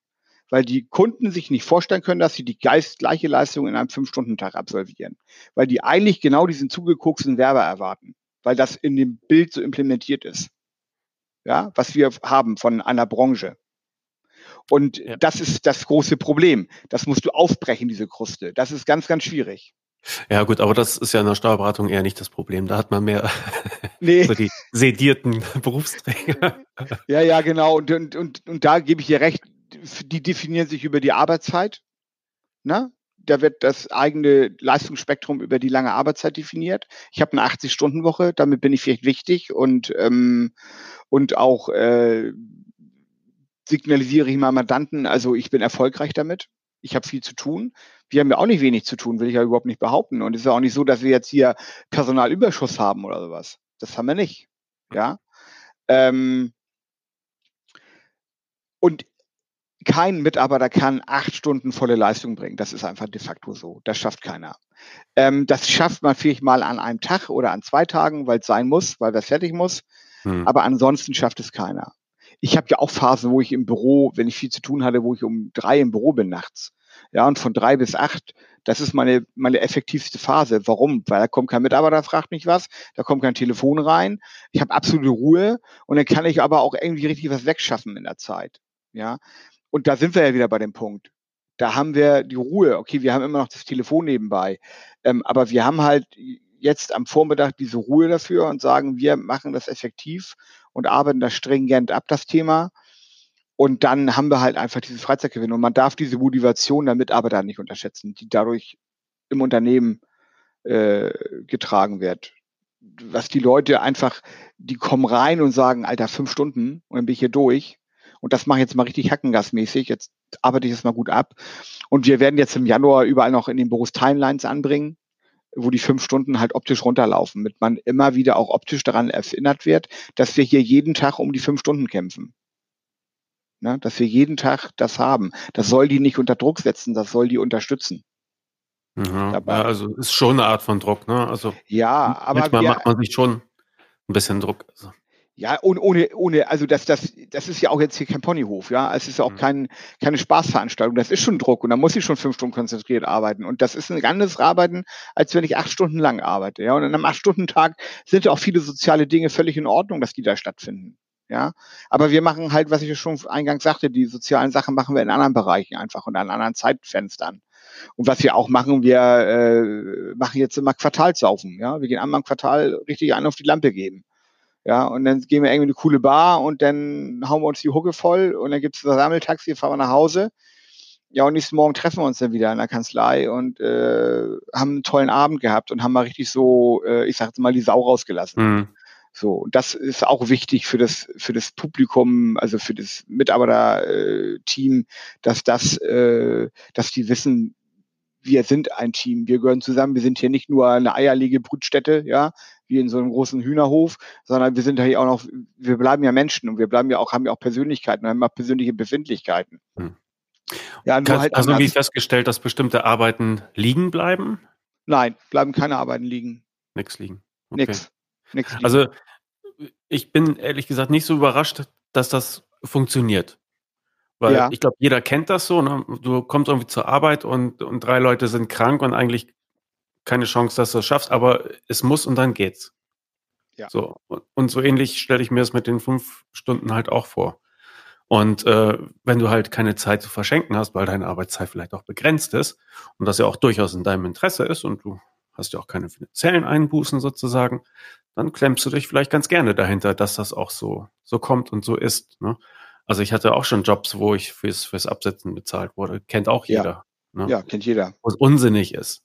weil die Kunden sich nicht vorstellen können, dass sie die gleiche Leistung in einem Fünf-Stunden-Tag absolvieren. Weil die eigentlich genau diesen zugekoksten Werber erwarten, weil das in dem Bild so implementiert ist. Ja, was wir haben von einer Branche. Und ja. das ist das große Problem. Das musst du aufbrechen, diese Kruste. Das ist ganz, ganz schwierig.
Ja gut, aber das ist ja in der Steuerberatung eher nicht das Problem. Da hat man mehr nee. so die sedierten Berufsträger.
Ja, ja, genau. Und, und, und, und da gebe ich dir recht, die definieren sich über die Arbeitszeit. Ne? Da wird das eigene Leistungsspektrum über die lange Arbeitszeit definiert. Ich habe eine 80-Stunden-Woche, damit bin ich vielleicht wichtig und, ähm, und auch äh, signalisiere ich meinem Mandanten, also ich bin erfolgreich damit. Ich habe viel zu tun. Wir haben ja auch nicht wenig zu tun, will ich ja überhaupt nicht behaupten. Und es ist ja auch nicht so, dass wir jetzt hier Personalüberschuss haben oder sowas. Das haben wir nicht. Ja. Ähm, und kein Mitarbeiter kann acht Stunden volle Leistung bringen. Das ist einfach de facto so. Das schafft keiner. Ähm, das schafft man vielleicht mal an einem Tag oder an zwei Tagen, weil es sein muss, weil das fertig muss. Hm. Aber ansonsten schafft es keiner ich habe ja auch Phasen, wo ich im Büro, wenn ich viel zu tun hatte, wo ich um drei im Büro bin nachts. Ja, und von drei bis acht, das ist meine, meine effektivste Phase. Warum? Weil da kommt kein Mitarbeiter, fragt mich was, da kommt kein Telefon rein, ich habe absolute Ruhe und dann kann ich aber auch irgendwie richtig was wegschaffen in der Zeit. Ja, und da sind wir ja wieder bei dem Punkt. Da haben wir die Ruhe. Okay, wir haben immer noch das Telefon nebenbei, ähm, aber wir haben halt jetzt am Vormittag diese Ruhe dafür und sagen, wir machen das effektiv und arbeiten das stringent ab, das Thema. Und dann haben wir halt einfach diese Freizeitgewinn. Und man darf diese Motivation der Mitarbeiter nicht unterschätzen, die dadurch im Unternehmen äh, getragen wird. Was die Leute einfach, die kommen rein und sagen, Alter, fünf Stunden und dann bin ich hier durch. Und das mache ich jetzt mal richtig hackengasmäßig. Jetzt arbeite ich es mal gut ab. Und wir werden jetzt im Januar überall noch in den Büros Timelines anbringen wo die fünf Stunden halt optisch runterlaufen, mit man immer wieder auch optisch daran erinnert wird, dass wir hier jeden Tag um die fünf Stunden kämpfen. Ne? Dass wir jeden Tag das haben. Das soll die nicht unter Druck setzen, das soll die unterstützen.
Mhm. ja, also ist schon eine Art von Druck, ne? Also
ja, aber
manchmal wir, macht man sich schon ein bisschen Druck. Also.
Ja, und ohne, ohne, also das, das, das ist ja auch jetzt hier kein Ponyhof, ja. Es ist ja auch mhm. kein, keine Spaßveranstaltung. Das ist schon Druck und da muss ich schon fünf Stunden konzentriert arbeiten. Und das ist ein anderes Arbeiten, als wenn ich acht Stunden lang arbeite, ja. Und in einem acht-Stunden-Tag sind ja auch viele soziale Dinge völlig in Ordnung, dass die da stattfinden. Ja, aber wir machen halt, was ich schon eingangs sagte, die sozialen Sachen machen wir in anderen Bereichen einfach und an anderen Zeitfenstern. Und was wir auch machen, wir äh, machen jetzt immer Quartalsaufen. Ja, wir gehen einmal im Quartal richtig einen auf die Lampe geben. Ja, und dann gehen wir irgendwie eine coole Bar und dann hauen wir uns die Hucke voll und dann gibt es das Sammeltaxi, fahren wir nach Hause. Ja, und nächsten Morgen treffen wir uns dann wieder in der Kanzlei und äh, haben einen tollen Abend gehabt und haben mal richtig so, äh, ich sag jetzt mal, die Sau rausgelassen. Mhm. So, und das ist auch wichtig für das, für das Publikum, also für das Mitarbeiterteam, dass das, äh, dass die wissen, wir sind ein Team, wir gehören zusammen, wir sind hier nicht nur eine eierlegende Brutstätte, ja, wie in so einem großen Hühnerhof, sondern wir sind ja hier auch noch, wir bleiben ja Menschen und wir bleiben ja auch, haben ja auch Persönlichkeiten, haben auch persönliche Befindlichkeiten. Hm.
Ja, nur halt also wie festgestellt, dass bestimmte Arbeiten liegen bleiben?
Nein, bleiben keine Arbeiten liegen.
Nix liegen.
Okay. Nix. Nix
liegen. Also ich bin ehrlich gesagt nicht so überrascht, dass das funktioniert. Weil ja. ich glaube, jeder kennt das so. Ne? Du kommst irgendwie zur Arbeit und, und drei Leute sind krank und eigentlich keine Chance, dass du es schaffst, aber es muss und dann geht's. Ja. So. Und so ähnlich stelle ich mir es mit den fünf Stunden halt auch vor. Und äh, wenn du halt keine Zeit zu verschenken hast, weil deine Arbeitszeit vielleicht auch begrenzt ist und das ja auch durchaus in deinem Interesse ist und du hast ja auch keine finanziellen Einbußen sozusagen, dann klemmst du dich vielleicht ganz gerne dahinter, dass das auch so, so kommt und so ist. Ne? Also ich hatte auch schon Jobs, wo ich fürs, fürs Absetzen bezahlt wurde. Kennt auch jeder.
Ja, ne? ja kennt jeder.
Was unsinnig ist.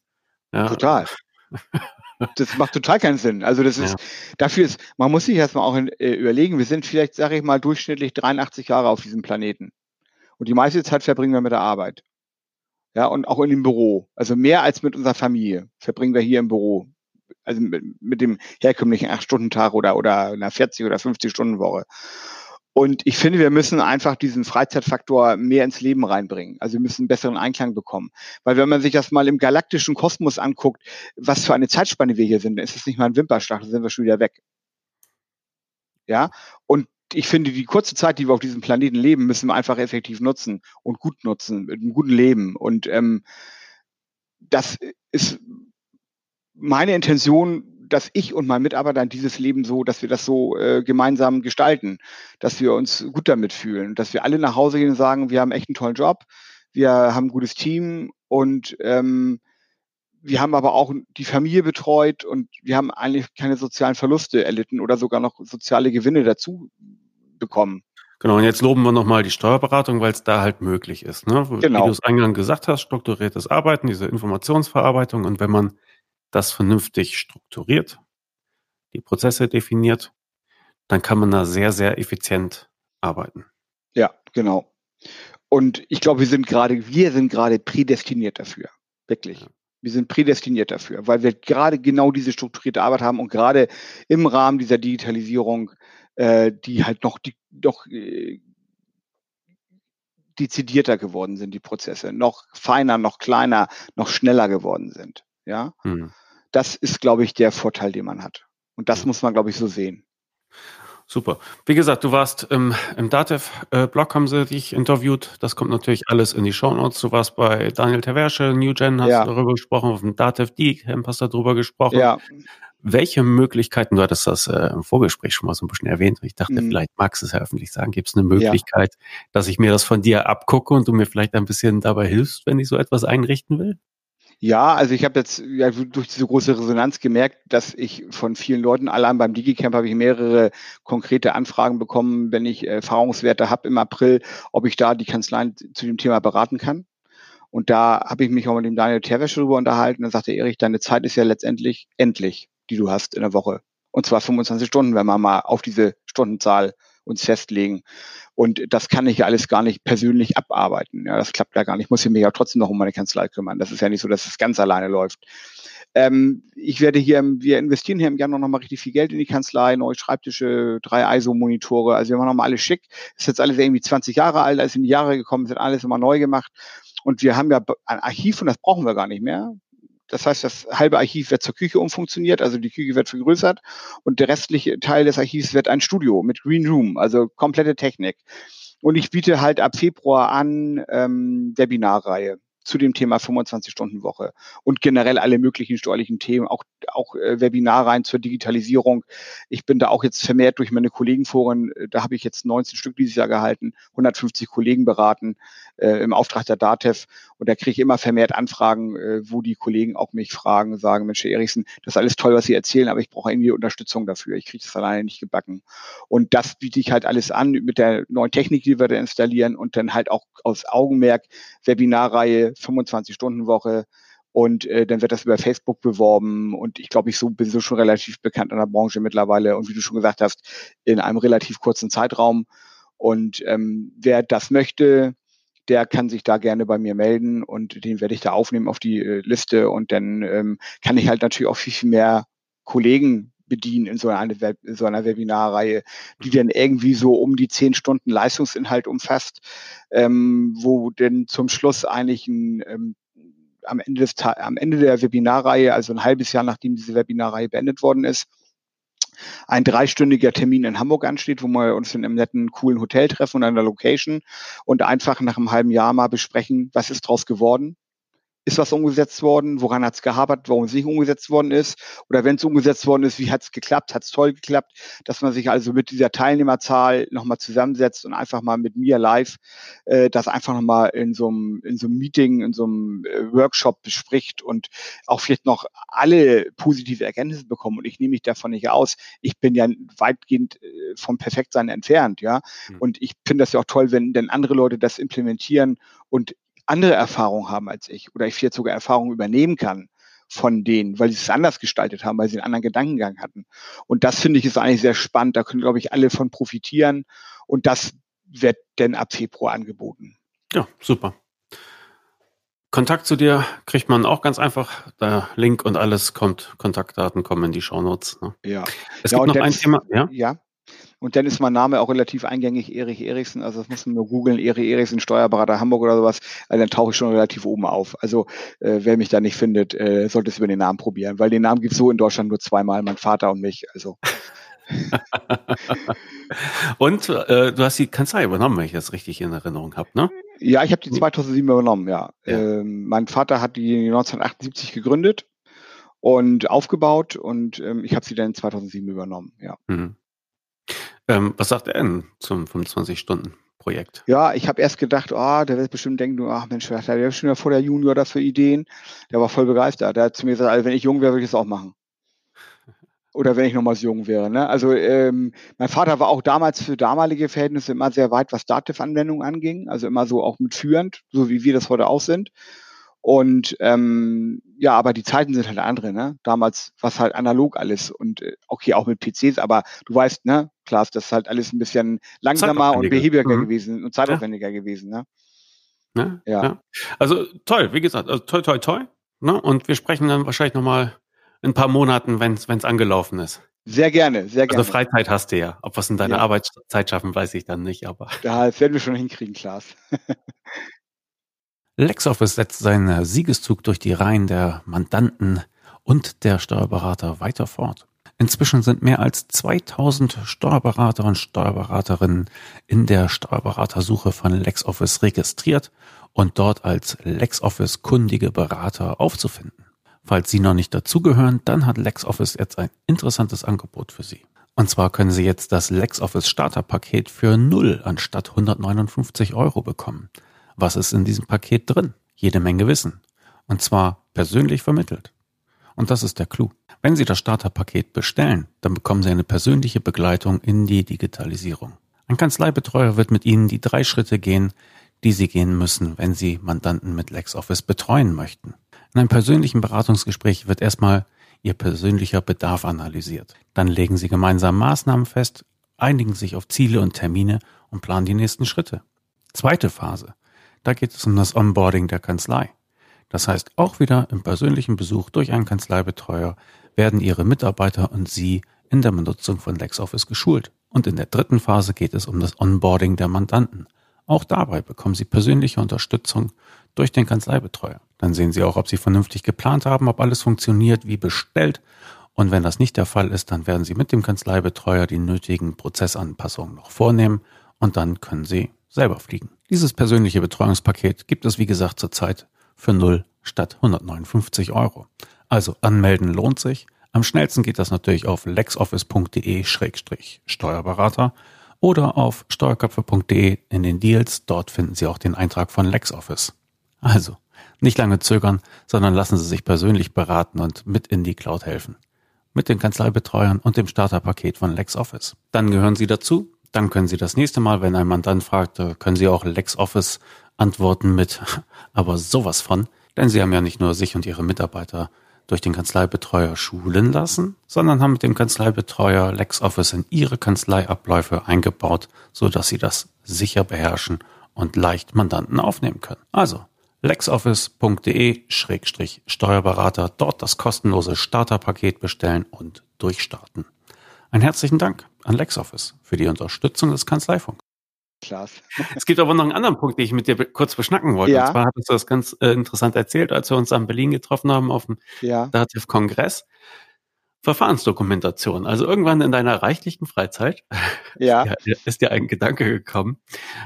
Ja. Total. Das macht total keinen Sinn. Also das ist, ja. dafür ist, man muss sich erstmal auch äh, überlegen, wir sind vielleicht, sage ich mal, durchschnittlich 83 Jahre auf diesem Planeten. Und die meiste Zeit verbringen wir mit der Arbeit. Ja, und auch in dem Büro. Also mehr als mit unserer Familie verbringen wir hier im Büro. Also mit, mit dem herkömmlichen 8-Stunden-Tag oder, oder einer 40- oder 50-Stunden-Woche. Und ich finde, wir müssen einfach diesen Freizeitfaktor mehr ins Leben reinbringen. Also wir müssen einen besseren Einklang bekommen. Weil wenn man sich das mal im galaktischen Kosmos anguckt, was für eine Zeitspanne wir hier sind, ist es nicht mal ein Wimperschlag, dann sind wir schon wieder weg. Ja, und ich finde, die kurze Zeit, die wir auf diesem Planeten leben, müssen wir einfach effektiv nutzen und gut nutzen, mit einem guten Leben. Und ähm, das ist meine Intention, dass ich und mein Mitarbeiter dieses Leben so, dass wir das so äh, gemeinsam gestalten, dass wir uns gut damit fühlen, dass wir alle nach Hause gehen und sagen, wir haben echt einen tollen Job, wir haben ein gutes Team und ähm, wir haben aber auch die Familie betreut und wir haben eigentlich keine sozialen Verluste erlitten oder sogar noch soziale Gewinne dazu bekommen.
Genau, und jetzt loben wir nochmal die Steuerberatung, weil es da halt möglich ist. Ne? Genau. Wie du es eingangs gesagt hast, strukturiertes Arbeiten, diese Informationsverarbeitung und wenn man das vernünftig strukturiert, die Prozesse definiert, dann kann man da sehr, sehr effizient arbeiten.
Ja, genau. Und ich glaube, wir sind gerade, wir sind gerade prädestiniert dafür. Wirklich. Ja. Wir sind prädestiniert dafür, weil wir gerade genau diese strukturierte Arbeit haben und gerade im Rahmen dieser Digitalisierung, äh, die halt noch, die, doch äh, dezidierter geworden sind, die Prozesse, noch feiner, noch kleiner, noch schneller geworden sind. Ja, hm. Das ist, glaube ich, der Vorteil, den man hat. Und das muss man, glaube ich, so sehen.
Super. Wie gesagt, du warst im, im Datev-Blog, haben sie dich interviewt. Das kommt natürlich alles in die Show Notes. Du warst bei Daniel Terversche, Newgen, hast ja. darüber gesprochen, auf dem Datev D-Camp hast du darüber gesprochen. Ja. Welche Möglichkeiten, du hattest das äh, im Vorgespräch schon mal so ein bisschen erwähnt, ich dachte, mhm. vielleicht magst du es ja öffentlich sagen, gibt es eine Möglichkeit, ja. dass ich mir das von dir abgucke und du mir vielleicht ein bisschen dabei hilfst, wenn ich so etwas einrichten will?
Ja, also ich habe jetzt ja, durch diese große Resonanz gemerkt, dass ich von vielen Leuten, allein beim DigiCamp habe ich mehrere konkrete Anfragen bekommen, wenn ich Erfahrungswerte habe im April, ob ich da die Kanzleien zu dem Thema beraten kann. Und da habe ich mich auch mit dem Daniel Terwäsche darüber unterhalten. Dann sagte Erich, deine Zeit ist ja letztendlich endlich, die du hast in der Woche. Und zwar 25 Stunden, wenn wir mal auf diese Stundenzahl uns festlegen. Und das kann ich ja alles gar nicht persönlich abarbeiten. Ja, das klappt ja gar nicht. Ich muss mich ja trotzdem noch um meine Kanzlei kümmern. Das ist ja nicht so, dass es ganz alleine läuft. Ähm, ich werde hier, wir investieren hier im Januar nochmal richtig viel Geld in die Kanzlei, neue Schreibtische, drei ISO-Monitore. Also wir machen nochmal alles schick. Ist jetzt alles irgendwie 20 Jahre alt, ist in die Jahre gekommen, sind alles immer neu gemacht. Und wir haben ja ein Archiv und das brauchen wir gar nicht mehr. Das heißt, das halbe Archiv wird zur Küche umfunktioniert, also die Küche wird vergrößert und der restliche Teil des Archivs wird ein Studio mit Green Room, also komplette Technik. Und ich biete halt ab Februar an ähm, Webinarreihe zu dem Thema 25-Stunden-Woche und generell alle möglichen steuerlichen Themen, auch, auch äh, Webinarreihen zur Digitalisierung. Ich bin da auch jetzt vermehrt durch meine Kollegenforen, da habe ich jetzt 19 Stück dieses Jahr gehalten, 150 Kollegen beraten äh, im Auftrag der DATEV und da kriege ich immer vermehrt Anfragen, äh, wo die Kollegen auch mich fragen, sagen, Mensch, Herr Erichsen, das ist alles toll, was Sie erzählen, aber ich brauche irgendwie Unterstützung dafür. Ich kriege das alleine nicht gebacken. Und das biete ich halt alles an mit der neuen Technik, die wir da installieren und dann halt auch aus Augenmerk Webinarreihe 25-Stunden-Woche und äh, dann wird das über Facebook beworben und ich glaube, ich so, bin so schon relativ bekannt in der Branche mittlerweile und wie du schon gesagt hast, in einem relativ kurzen Zeitraum. Und ähm, wer das möchte, der kann sich da gerne bei mir melden und den werde ich da aufnehmen auf die äh, Liste und dann ähm, kann ich halt natürlich auch viel, viel mehr Kollegen bedienen in so einer, Web, so einer Webinarreihe, die dann irgendwie so um die zehn Stunden Leistungsinhalt umfasst, ähm, wo denn zum Schluss eigentlich ein ähm, am Ende, des, am Ende der Webinarreihe, also ein halbes Jahr nachdem diese Webinarreihe beendet worden ist, ein dreistündiger Termin in Hamburg ansteht, wo wir uns in einem netten, coolen Hotel treffen und an der Location und einfach nach einem halben Jahr mal besprechen, was ist draus geworden, ist was umgesetzt worden, woran hat es gehabert, warum es nicht umgesetzt worden ist oder wenn es umgesetzt worden ist, wie hat es geklappt, hat es toll geklappt, dass man sich also mit dieser Teilnehmerzahl nochmal zusammensetzt und einfach mal mit mir live äh, das einfach nochmal in so einem in so einem Meeting, in so einem äh, Workshop bespricht und auch vielleicht noch alle positive Erkenntnisse bekommen und ich nehme mich davon nicht aus. Ich bin ja weitgehend äh, vom Perfektsein entfernt, ja. Mhm. Und ich finde das ja auch toll, wenn denn andere Leute das implementieren und andere Erfahrungen haben als ich oder ich vielleicht sogar Erfahrungen übernehmen kann von denen, weil sie es anders gestaltet haben, weil sie einen anderen Gedankengang hatten. Und das finde ich ist eigentlich sehr spannend. Da können, glaube ich, alle von profitieren. Und das wird denn ab Februar angeboten.
Ja, super. Kontakt zu dir kriegt man auch ganz einfach. Der Link und alles kommt, Kontaktdaten kommen in die Shownotes. Ne?
Ja.
Es ja, gibt noch ein Thema. Ja?
ja. Und dann ist mein Name auch relativ eingängig, Erich Erichsen. Also das muss man nur googeln, Erich Erichsen, Steuerberater Hamburg oder sowas. Also dann tauche ich schon relativ oben auf. Also äh, wer mich da nicht findet, äh, sollte es über den Namen probieren, weil den Namen gibt es so in Deutschland nur zweimal, mein Vater und mich. Also
und äh, du hast die Kanzlei übernommen, wenn ich das richtig in Erinnerung habe, ne?
Ja, ich habe die 2007 übernommen, ja. ja. Ähm, mein Vater hat die 1978 gegründet und aufgebaut und ähm, ich habe sie dann 2007 übernommen, ja. Mhm.
Ähm, was sagt er denn zum 25-Stunden-Projekt?
Ja, ich habe erst gedacht, oh, der wird bestimmt denken, ach Mensch, der hat schon ja vor der Junior das für Ideen. Der war voll begeistert. Der hat zu mir gesagt, also, wenn ich jung wäre, würde ich das auch machen oder wenn ich nochmals jung wäre. Ne? Also ähm, mein Vater war auch damals für damalige Verhältnisse immer sehr weit, was Dativ-Anwendungen anging, also immer so auch mitführend, so wie wir das heute auch sind. Und ähm, ja, aber die Zeiten sind halt andere, ne? Damals war es halt analog alles und äh, okay, auch mit PCs, aber du weißt, ne, Klaas, das ist halt alles ein bisschen langsamer und behäbiger mhm. gewesen und zeitaufwendiger ja. gewesen, ne?
Ja, ja. ja. Also toll, wie gesagt, also toll, toll, toll. Ne? Und wir sprechen dann wahrscheinlich nochmal in ein paar Monaten, wenn es angelaufen ist.
Sehr gerne, sehr gerne.
Also Freizeit hast du ja. Ob wir es in deiner ja. Arbeitszeit schaffen, weiß ich dann nicht, aber.
Ja, das werden wir schon hinkriegen, Klaas.
LexOffice setzt seinen Siegeszug durch die Reihen der Mandanten und der Steuerberater weiter fort. Inzwischen sind mehr als 2000 Steuerberater und Steuerberaterinnen in der Steuerberatersuche von LexOffice registriert und dort als LexOffice kundige Berater aufzufinden. Falls Sie noch nicht dazugehören, dann hat LexOffice jetzt ein interessantes Angebot für Sie. Und zwar können Sie jetzt das LexOffice Starterpaket für 0 anstatt 159 Euro bekommen. Was ist in diesem Paket drin? Jede Menge Wissen. Und zwar persönlich vermittelt. Und das ist der Clou. Wenn Sie das Starterpaket bestellen, dann bekommen Sie eine persönliche Begleitung in die Digitalisierung. Ein Kanzleibetreuer wird mit Ihnen die drei Schritte gehen, die Sie gehen müssen, wenn Sie Mandanten mit LexOffice betreuen möchten. In einem persönlichen Beratungsgespräch wird erstmal Ihr persönlicher Bedarf analysiert. Dann legen Sie gemeinsam Maßnahmen fest, einigen sich auf Ziele und Termine und planen die nächsten Schritte. Zweite Phase. Da geht es um das Onboarding der Kanzlei. Das heißt, auch wieder im persönlichen Besuch durch einen Kanzleibetreuer werden Ihre Mitarbeiter und Sie in der Benutzung von LexOffice geschult. Und in der dritten Phase geht es um das Onboarding der Mandanten. Auch dabei bekommen Sie persönliche Unterstützung durch den Kanzleibetreuer. Dann sehen Sie auch, ob Sie vernünftig geplant haben, ob alles funktioniert wie bestellt. Und wenn das nicht der Fall ist, dann werden Sie mit dem Kanzleibetreuer die nötigen Prozessanpassungen noch vornehmen und dann können Sie selber fliegen. Dieses persönliche Betreuungspaket gibt es, wie gesagt, zurzeit für 0 statt 159 Euro. Also anmelden lohnt sich. Am schnellsten geht das natürlich auf lexoffice.de-steuerberater oder auf steuerköpfe.de in den Deals. Dort finden Sie auch den Eintrag von LexOffice. Also, nicht lange zögern, sondern lassen Sie sich persönlich beraten und mit in die Cloud helfen. Mit den Kanzleibetreuern und dem Starterpaket von LexOffice. Dann gehören Sie dazu. Dann können Sie das nächste Mal, wenn ein Mandant fragt, äh, können Sie auch LexOffice antworten mit, aber sowas von. Denn Sie haben ja nicht nur sich und Ihre Mitarbeiter durch den Kanzleibetreuer schulen lassen, sondern haben mit dem Kanzleibetreuer LexOffice in Ihre Kanzleiabläufe eingebaut, so dass Sie das sicher beherrschen und leicht Mandanten aufnehmen können. Also lexoffice.de-steuerberater, dort das kostenlose Starterpaket bestellen und durchstarten. Ein herzlichen Dank an LexOffice für die Unterstützung des Kanzleifunk. Klaas. Es gibt aber noch einen anderen Punkt, den ich mit dir kurz beschnacken wollte. Ja. Und zwar hattest du das ganz äh, interessant erzählt, als wir uns in Berlin getroffen haben auf dem ja. Dativ-Kongress. Verfahrensdokumentation. Also irgendwann in deiner reichlichen Freizeit ja. ist, dir, ist dir ein Gedanke gekommen,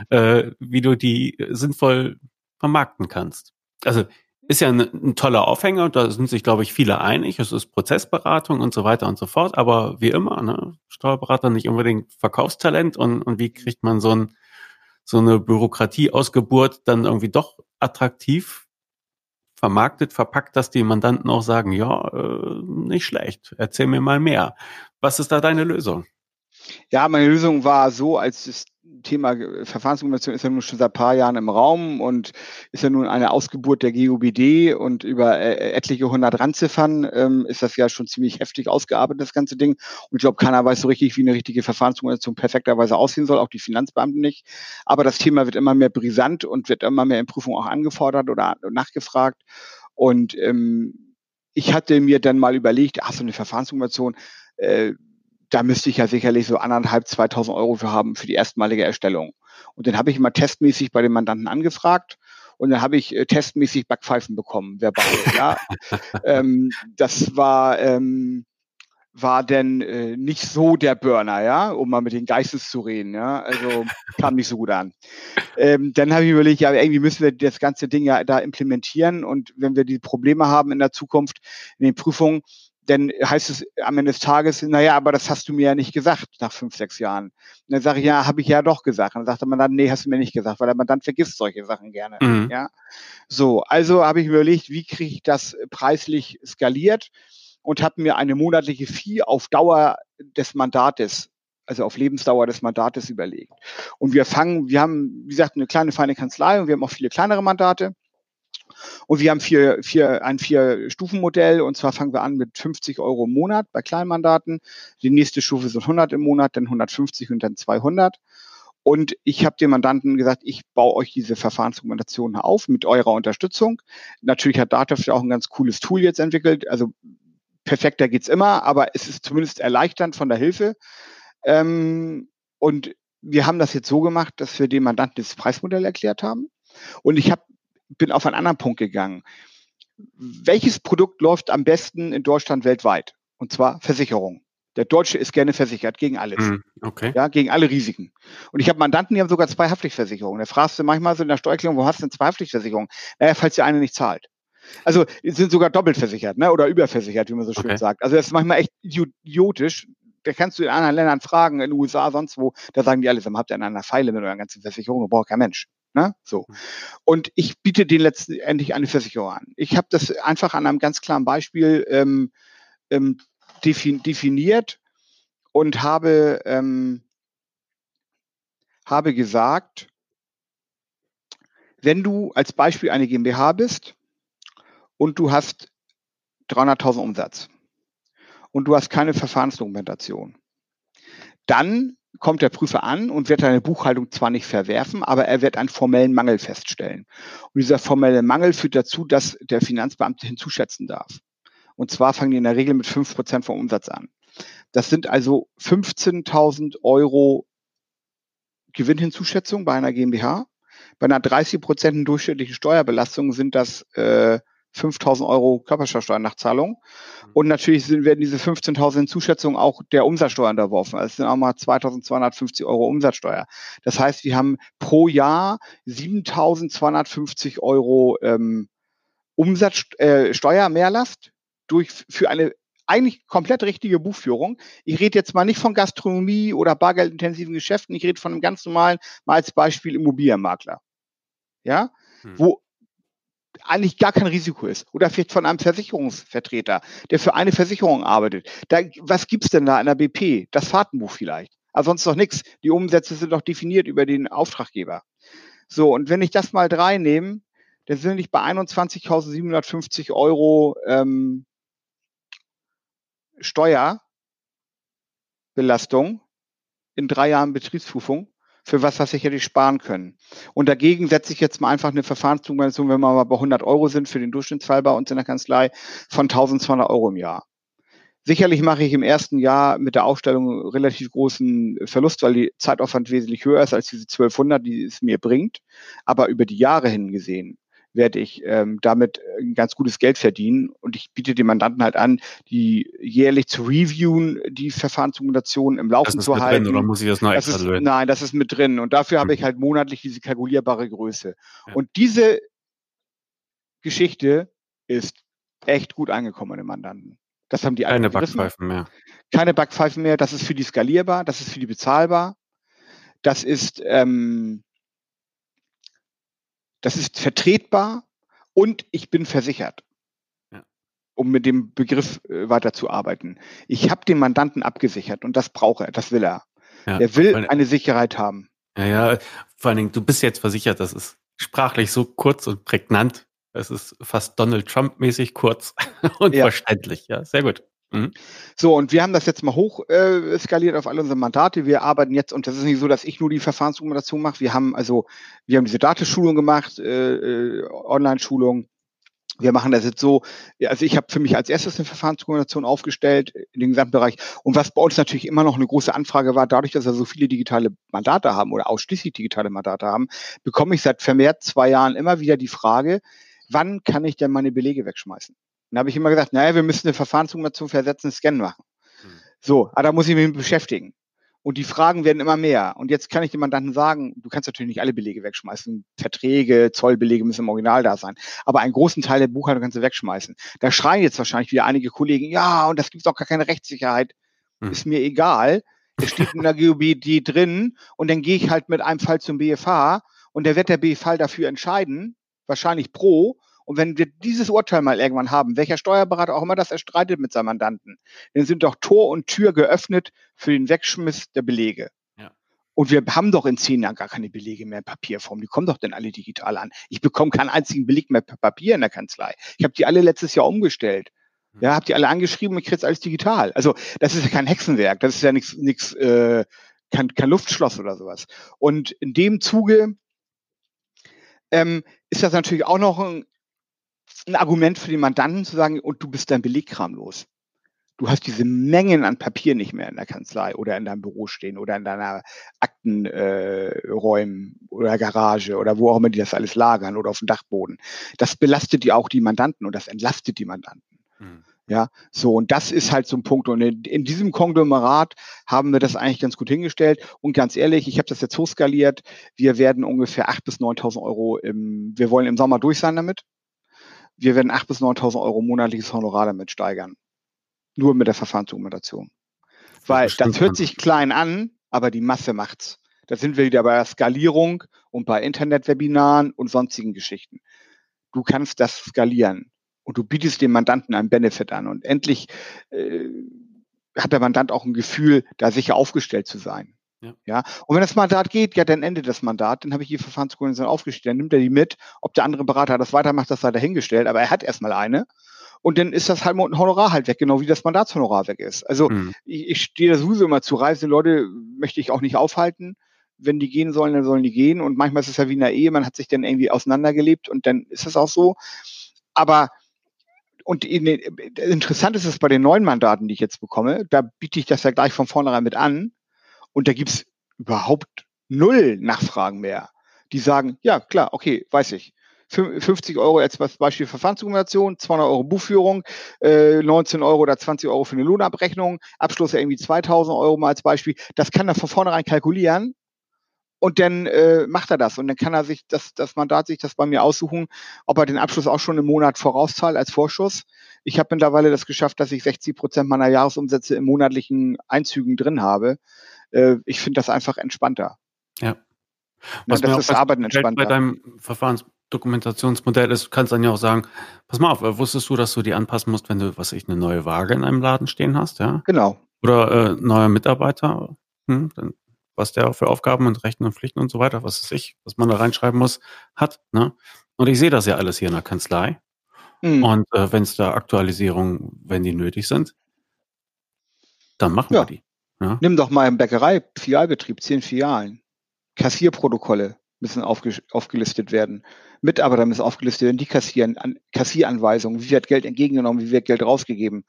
äh, wie du die sinnvoll vermarkten kannst. Also ist ja ein, ein, toller Aufhänger, da sind sich, glaube ich, viele einig. Es ist Prozessberatung und so weiter und so fort. Aber wie immer, ne, Steuerberater nicht unbedingt Verkaufstalent und, und wie kriegt man so, ein, so eine Bürokratieausgeburt dann irgendwie doch attraktiv vermarktet, verpackt, dass die Mandanten auch sagen, ja, äh, nicht schlecht, erzähl mir mal mehr. Was ist da deine Lösung?
Ja, meine Lösung war so, als es Thema Verfahrensdokumentation ist ja nun schon seit paar Jahren im Raum und ist ja nun eine Ausgeburt der GUBD und über äh, etliche hundert Randziffern ähm, ist das ja schon ziemlich heftig ausgearbeitet, das ganze Ding. Und ich glaube, keiner weiß so richtig, wie eine richtige Verfahrensdokumentation perfekterweise aussehen soll, auch die Finanzbeamten nicht. Aber das Thema wird immer mehr brisant und wird immer mehr in Prüfungen auch angefordert oder nachgefragt. Und ähm, ich hatte mir dann mal überlegt, ach, so eine Verfahrensdokumentation, äh, da müsste ich ja sicherlich so anderthalb, 2000 Euro für haben für die erstmalige Erstellung. Und dann habe ich immer testmäßig bei den Mandanten angefragt und dann habe ich äh, testmäßig Backpfeifen bekommen, verbal. ja. ähm, das war ähm, war denn äh, nicht so der Burner, ja, um mal mit den Geistes zu reden, ja. Also kam nicht so gut an. Ähm, dann habe ich überlegt, ja, irgendwie müssen wir das ganze Ding ja da implementieren und wenn wir die Probleme haben in der Zukunft in den Prüfungen, dann heißt es am Ende des Tages, naja, aber das hast du mir ja nicht gesagt nach fünf, sechs Jahren. Und dann sage ich, ja, habe ich ja doch gesagt. Und dann sagte man dann, nee, hast du mir nicht gesagt, weil man dann vergisst solche Sachen gerne. Mhm. Ja. So, also habe ich überlegt, wie kriege ich das preislich skaliert und habe mir eine monatliche Fee auf Dauer des Mandates also auf Lebensdauer des Mandates überlegt. Und wir fangen, wir haben, wie gesagt, eine kleine feine Kanzlei und wir haben auch viele kleinere Mandate. Und wir haben vier, vier, ein Vier-Stufen-Modell und zwar fangen wir an mit 50 Euro im Monat bei Kleinmandaten. Die nächste Stufe sind 100 im Monat, dann 150 und dann 200. Und ich habe dem Mandanten gesagt, ich baue euch diese Verfahrensdokumentation auf mit eurer Unterstützung. Natürlich hat ja auch ein ganz cooles Tool jetzt entwickelt. Also perfekter geht's immer, aber es ist zumindest erleichternd von der Hilfe. Ähm, und wir haben das jetzt so gemacht, dass wir dem Mandanten das Preismodell erklärt haben. Und ich habe bin auf einen anderen Punkt gegangen. Welches Produkt läuft am besten in Deutschland weltweit? Und zwar Versicherung. Der Deutsche ist gerne versichert gegen alles. Mm, okay. Ja, gegen alle Risiken. Und ich habe Mandanten, die haben sogar zwei Haftpflichtversicherungen. Da fragst du manchmal so in der Steuererklärung, wo hast du denn zwei Haftpflichtversicherungen? Naja, falls die eine nicht zahlt. Also sind sogar doppelt versichert, ne? Oder überversichert, wie man so schön okay. sagt. Also das ist manchmal echt idiotisch da kannst du in anderen Ländern fragen, in den USA, sonst wo, da sagen die alle, habt ihr an einer Pfeile mit eurer ganzen Versicherung, braucht kein Mensch. Ne? So. Hm. Und ich biete den letztendlich eine Versicherung an. Ich habe das einfach an einem ganz klaren Beispiel ähm, ähm, definiert und habe, ähm, habe gesagt, wenn du als Beispiel eine GmbH bist und du hast 300.000 Umsatz und du hast keine Verfahrensdokumentation. Dann kommt der Prüfer an und wird deine Buchhaltung zwar nicht verwerfen, aber er wird einen formellen Mangel feststellen. Und dieser formelle Mangel führt dazu, dass der Finanzbeamte hinzuschätzen darf. Und zwar fangen die in der Regel mit fünf Prozent vom Umsatz an. Das sind also 15.000 Euro Gewinnhinzuschätzung bei einer GmbH. Bei einer 30 Prozent durchschnittlichen Steuerbelastung sind das äh, 5000 Euro Körperschaftsteuernachzahlung. Mhm. Und natürlich sind, werden diese 15.000 Zuschätzungen auch der Umsatzsteuer unterworfen. Also es sind auch mal 2250 Euro Umsatzsteuer. Das heißt, wir haben pro Jahr 7250 Euro ähm, Umsatzsteuer äh, durch, für eine eigentlich komplett richtige Buchführung. Ich rede jetzt mal nicht von Gastronomie oder bargeldintensiven Geschäften, ich rede von einem ganz normalen, mal als Beispiel Immobilienmakler. Ja, hm. wo eigentlich gar kein Risiko ist. Oder vielleicht von einem Versicherungsvertreter, der für eine Versicherung arbeitet. Da, was gibt's denn da in der BP? Das Fahrtenbuch vielleicht. Aber sonst doch nichts. Die Umsätze sind doch definiert über den Auftraggeber. So, und wenn ich das mal drei nehme, dann sind ich bei 21.750 Euro ähm, Steuerbelastung in drei Jahren Betriebsprüfung für was, was ich hätte sparen können. Und dagegen setze ich jetzt mal einfach eine Verfahrensdokumentation, wenn wir mal bei 100 Euro sind für den Durchschnittsfall bei uns in der Kanzlei, von 1200 Euro im Jahr. Sicherlich mache ich im ersten Jahr mit der Aufstellung relativ großen Verlust, weil die Zeitaufwand wesentlich höher ist als diese 1200, die es mir bringt. Aber über die Jahre hin gesehen werde ich ähm, damit ein ganz gutes Geld verdienen. Und ich biete den Mandanten halt an, die jährlich zu reviewen, die Verfahrensdokumentation im Laufen zu halten. Drin,
oder muss ich das noch
das ist, Nein, das ist mit drin. Und dafür mhm. habe ich halt monatlich diese kalkulierbare Größe. Ja. Und diese Geschichte ist echt gut angekommen an den Mandanten. Das haben die
Keine Backpfeifen mehr.
Keine Backpfeifen mehr. Das ist für die skalierbar, das ist für die bezahlbar. Das ist ähm, das ist vertretbar und ich bin versichert. Ja. Um mit dem Begriff äh, weiterzuarbeiten. Ich habe den Mandanten abgesichert und das braucht er, das will er. Ja, er will eine Sicherheit haben.
Ja, ja, vor allen Dingen, du bist jetzt versichert, das ist sprachlich so kurz und prägnant. Es ist fast Donald Trump-mäßig kurz und ja. verständlich. Ja, sehr gut.
Mhm. So, und wir haben das jetzt mal hoch äh, skaliert auf alle unsere Mandate. Wir arbeiten jetzt, und das ist nicht so, dass ich nur die Verfahrensdokumentation mache. Wir haben also, wir haben diese Datenschulung gemacht, äh, äh, Online-Schulung. wir machen das jetzt so, also ich habe für mich als erstes eine Verfahrensdokumentation aufgestellt in dem Gesamtbereich. Und was bei uns natürlich immer noch eine große Anfrage war, dadurch, dass wir so viele digitale Mandate haben oder ausschließlich digitale Mandate haben, bekomme ich seit vermehrt zwei Jahren immer wieder die Frage, wann kann ich denn meine Belege wegschmeißen? Dann habe ich immer gesagt, naja, wir müssen eine Verfahrensdokumentation versetzen, Scan machen. Hm. So, aber da muss ich mich mit beschäftigen. Und die Fragen werden immer mehr. Und jetzt kann ich dem Mandanten sagen, du kannst natürlich nicht alle Belege wegschmeißen. Verträge, Zollbelege müssen im Original da sein. Aber einen großen Teil der Buchhaltung kannst du wegschmeißen. Da schreien jetzt wahrscheinlich wieder einige Kollegen, ja, und das gibt doch gar keine Rechtssicherheit. Hm. Ist mir egal. Es steht in der GOBD drin und dann gehe ich halt mit einem Fall zum BFH und der wird der BFH dafür entscheiden, wahrscheinlich pro. Und wenn wir dieses Urteil mal irgendwann haben, welcher Steuerberater auch immer das erstreitet mit seinem Mandanten, dann sind doch Tor und Tür geöffnet für den Wegschmiss der Belege. Ja. Und wir haben doch in zehn Jahren gar keine Belege mehr in Papierform. Die kommen doch dann alle digital an. Ich bekomme keinen einzigen Beleg mehr per Papier in der Kanzlei. Ich habe die alle letztes Jahr umgestellt. Hm. Ja, habt die alle angeschrieben und ich kriege jetzt alles digital. Also das ist ja kein Hexenwerk, das ist ja nichts, nichts, äh, kein, kein Luftschloss oder sowas. Und in dem Zuge ähm, ist das natürlich auch noch ein ein Argument für den Mandanten zu sagen, und du bist dein Belegkram los. Du hast diese Mengen an Papier nicht mehr in der Kanzlei oder in deinem Büro stehen oder in deiner Aktenräumen äh, oder Garage oder wo auch immer die das alles lagern oder auf dem Dachboden. Das belastet die auch die Mandanten und das entlastet die Mandanten. Mhm. Ja, so und das ist halt so ein Punkt. Und in, in, diesem Konglomerat haben wir das eigentlich ganz gut hingestellt. Und ganz ehrlich, ich habe das jetzt hochskaliert. Wir werden ungefähr 8.000 bis 9.000 Euro im, wir wollen im Sommer durch sein damit wir werden 8.000 bis 9.000 Euro monatliches Honorar damit steigern. Nur mit der Verfahrensdokumentation. Weil das hört sich klein an, aber die Masse macht's. Da sind wir wieder bei der Skalierung und bei Internetwebinaren und sonstigen Geschichten. Du kannst das skalieren und du bietest dem Mandanten einen Benefit an und endlich äh, hat der Mandant auch ein Gefühl, da sicher aufgestellt zu sein. Ja. ja. Und wenn das Mandat geht, ja, dann endet das Mandat, dann habe ich die Verfahrenskoordination aufgestellt, dann nimmt er die mit. Ob der andere Berater das weitermacht, das sei dahingestellt, aber er hat erstmal eine. Und dann ist das halt ein Honorar halt weg, genau wie das Mandatshonorar weg ist. Also mhm. ich, ich stehe da sowieso immer zu Reise, Leute möchte ich auch nicht aufhalten. Wenn die gehen sollen, dann sollen die gehen. Und manchmal ist es ja wie in der Ehe, man hat sich dann irgendwie auseinandergelebt und dann ist es auch so. Aber und interessant ist es bei den neuen Mandaten, die ich jetzt bekomme, da biete ich das ja gleich von vornherein mit an. Und da gibt's überhaupt null Nachfragen mehr. Die sagen, ja, klar, okay, weiß ich. 50 Euro als Beispiel Verfahrensdokumentation, 200 Euro Buchführung, äh, 19 Euro oder 20 Euro für eine Lohnabrechnung, Abschluss irgendwie 2000 Euro mal als Beispiel. Das kann er von vornherein kalkulieren und dann äh, macht er das und dann kann er sich das, das Mandat sich das bei mir aussuchen, ob er den Abschluss auch schon im Monat vorauszahlt als Vorschuss. Ich habe mittlerweile das geschafft, dass ich 60 Prozent meiner Jahresumsätze im monatlichen Einzügen drin habe äh, ich finde das einfach entspannter.
Ja.
Was ja, das ist Arbeiten entspannter.
Bei deinem Verfahrensdokumentationsmodell ist, kannst dann ja auch sagen, pass mal auf, wusstest du, dass du die anpassen musst, wenn du, was ich, eine neue Waage in einem Laden stehen hast, ja?
Genau.
Oder äh, neuer Mitarbeiter, hm, dann, was der für Aufgaben und Rechten und Pflichten und so weiter, was ist ich, was man da reinschreiben muss, hat, ne? Und ich sehe das ja alles hier in der Kanzlei. Mhm. Und äh, wenn es da Aktualisierungen, wenn die nötig sind, dann machen ja. wir die.
Ja. Nimm doch mal im Bäckerei, Filialbetrieb, zehn Filialen. Kassierprotokolle müssen aufge aufgelistet werden. Mitarbeiter müssen aufgelistet werden, die kassieren, an, Kassieranweisungen, wie wird Geld entgegengenommen, wie wird Geld rausgegeben.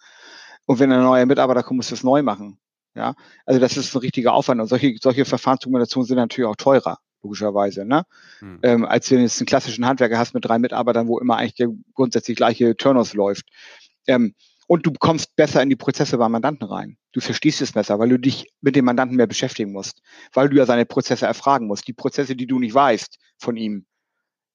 Und wenn ein neuer Mitarbeiter kommt, muss das neu machen. Ja, also das ist ein richtiger Aufwand. Und solche, solche Verfahrensdokumentationen sind natürlich auch teurer, logischerweise, ne? Hm. Ähm, als wenn du jetzt einen klassischen Handwerker hast mit drei Mitarbeitern, wo immer eigentlich der grundsätzlich gleiche Turnus läuft. Ähm, und du kommst besser in die Prozesse beim Mandanten rein. Du verstehst es besser, weil du dich mit dem Mandanten mehr beschäftigen musst, weil du ja seine Prozesse erfragen musst, die Prozesse, die du nicht weißt von ihm.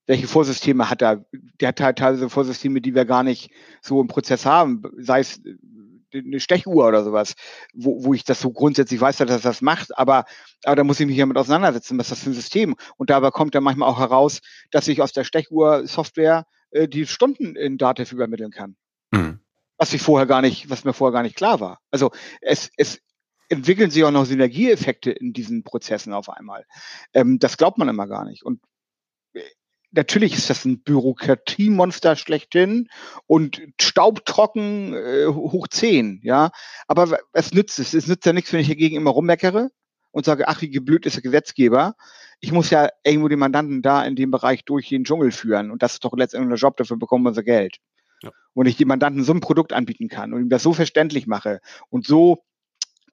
Welche Vorsysteme hat er? Der hat halt teilweise Vorsysteme, die wir gar nicht so im Prozess haben, sei es äh, eine Stechuhr oder sowas, wo, wo ich das so grundsätzlich weiß, dass er das macht, aber, aber da muss ich mich damit auseinandersetzen, was ist das für ein System? Und dabei kommt dann manchmal auch heraus, dass ich aus der Stechuhr-Software äh, die Stunden in Dativ übermitteln kann. Mhm was ich vorher gar nicht, was mir vorher gar nicht klar war. Also es, es entwickeln sich auch noch Synergieeffekte in diesen Prozessen auf einmal. Ähm, das glaubt man immer gar nicht. Und äh, natürlich ist das ein Bürokratiemonster schlechthin und staubtrocken äh, hoch zehn, ja. Aber es nützt es. Es nützt ja nichts, wenn ich dagegen immer rummeckere und sage, ach, wie geblüht ist der Gesetzgeber. ich muss ja irgendwo den Mandanten da in dem Bereich durch den Dschungel führen. Und das ist doch letztendlich der Job, dafür bekommen wir unser Geld. Ja. Und ich dem Mandanten so ein Produkt anbieten kann und ihm das so verständlich mache und so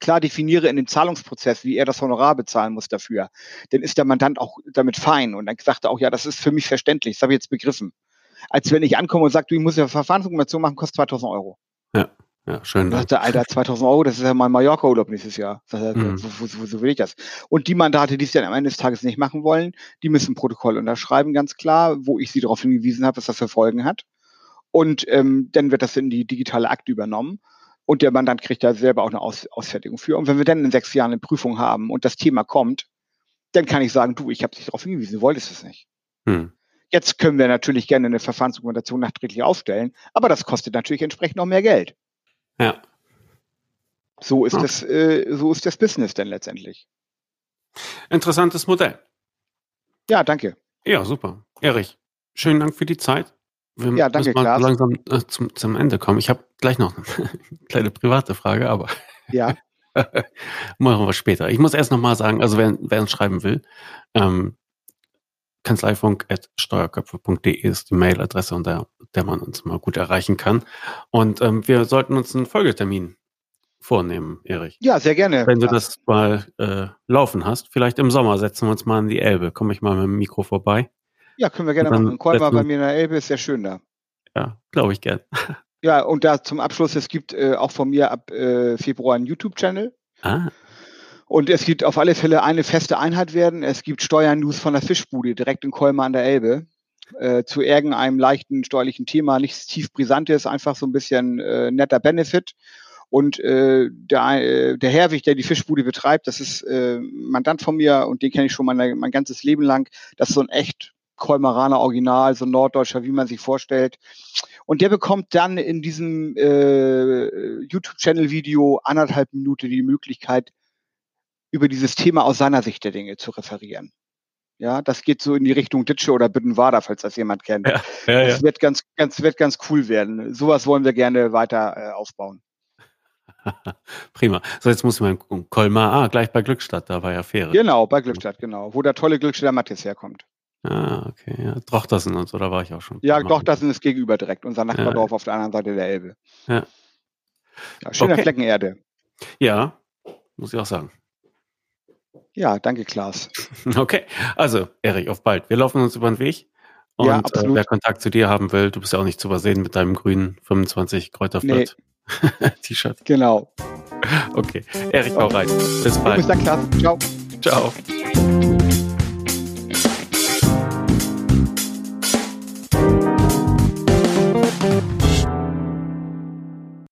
klar definiere in dem Zahlungsprozess, wie er das Honorar bezahlen muss dafür, dann ist der Mandant auch damit fein. Und dann sagt er auch, ja, das ist für mich verständlich, das habe ich jetzt begriffen. Als wenn ich ankomme und sage, du, ich muss ja Verfahrensdokumentation machen, kostet 2000 Euro.
Ja. Ja, schön.
Dann sagte, Alter, 2000 Euro, das ist ja mein Mallorca-Urlaub nächstes Jahr. Er, mhm. wo, wo, will ich das? Und die Mandate, die es dann am Ende des Tages nicht machen wollen, die müssen ein Protokoll unterschreiben, ganz klar, wo ich sie darauf hingewiesen habe, was das für Folgen hat. Und ähm, dann wird das in die digitale Akte übernommen. Und der Mandant kriegt da selber auch eine Aus Ausfertigung für. Und wenn wir dann in sechs Jahren eine Prüfung haben und das Thema kommt, dann kann ich sagen, du, ich habe dich darauf hingewiesen, du wolltest es nicht. Mhm. Jetzt können wir natürlich gerne eine Verfahrensdokumentation nachträglich aufstellen, aber das kostet natürlich entsprechend noch mehr Geld.
Ja.
So ist, ja. das, äh, so ist das Business denn letztendlich.
Interessantes Modell.
Ja, danke.
Ja, super. Erich, schönen Dank für die Zeit.
Wir ja, danke, müssen mal Klaas.
langsam äh, zum, zum Ende kommen. Ich habe gleich noch eine kleine private Frage, aber
ja.
machen wir später. Ich muss erst nochmal sagen, also wer, wer uns schreiben will, ähm, kanzleifunk.steuerköpfe.de ist die Mailadresse, unter der man uns mal gut erreichen kann. Und ähm, wir sollten uns einen Folgetermin vornehmen, Erich.
Ja, sehr gerne.
Wenn du das mal äh, laufen hast, vielleicht im Sommer setzen wir uns mal in die Elbe. Komme ich mal mit dem Mikro vorbei.
Ja, können wir gerne machen. Kolmar bei mir in der Elbe ist sehr schön da.
Ja, glaube ich gern.
Ja, und da zum Abschluss, es gibt äh, auch von mir ab äh, Februar einen YouTube-Channel. Ah. Und es gibt auf alle Fälle eine feste Einheit werden. Es gibt Steuernews von der Fischbude direkt in Kolmar an der Elbe. Äh, zu irgendeinem leichten steuerlichen Thema, nichts tief brisantes, einfach so ein bisschen äh, netter Benefit. Und äh, der, äh, der Herwig, der die Fischbude betreibt, das ist äh, Mandant von mir und den kenne ich schon mein, mein ganzes Leben lang. Das ist so ein echt Kolmaraner Original, so Norddeutscher, wie man sich vorstellt. Und der bekommt dann in diesem äh, YouTube-Channel-Video anderthalb Minuten die Möglichkeit, über dieses Thema aus seiner Sicht der Dinge zu referieren. Ja, das geht so in die Richtung Ditsche oder Büttenwader, falls das jemand kennt. Ja, ja, das ja. wird ganz, ganz, wird ganz cool werden. Sowas wollen wir gerne weiter äh, aufbauen.
Prima. So, jetzt muss man Kolmar, ah, gleich bei Glückstadt, da war ja Fähre.
Genau, bei Glückstadt, genau, wo der tolle Glückstädter Matthias herkommt.
Ah, okay, ja. Drochtersen und so, da war ich auch schon.
Ja, Drochtersen ist gegenüber direkt, unser Nachbardorf ja. auf der anderen Seite der Elbe.
Ja.
ja schöner okay. Flecken Erde.
Ja, muss ich auch sagen.
Ja, danke, Klaas.
Okay, also, Erik, auf bald. Wir laufen uns über den Weg. Und ja, äh, wer Kontakt zu dir haben will, du bist ja auch nicht zu übersehen mit deinem grünen 25 Kräuterflirt nee. T-Shirt.
Genau.
Okay, Erik, hau rein. Bis bald.
Bis dann, Klaas. Ciao.
Ciao.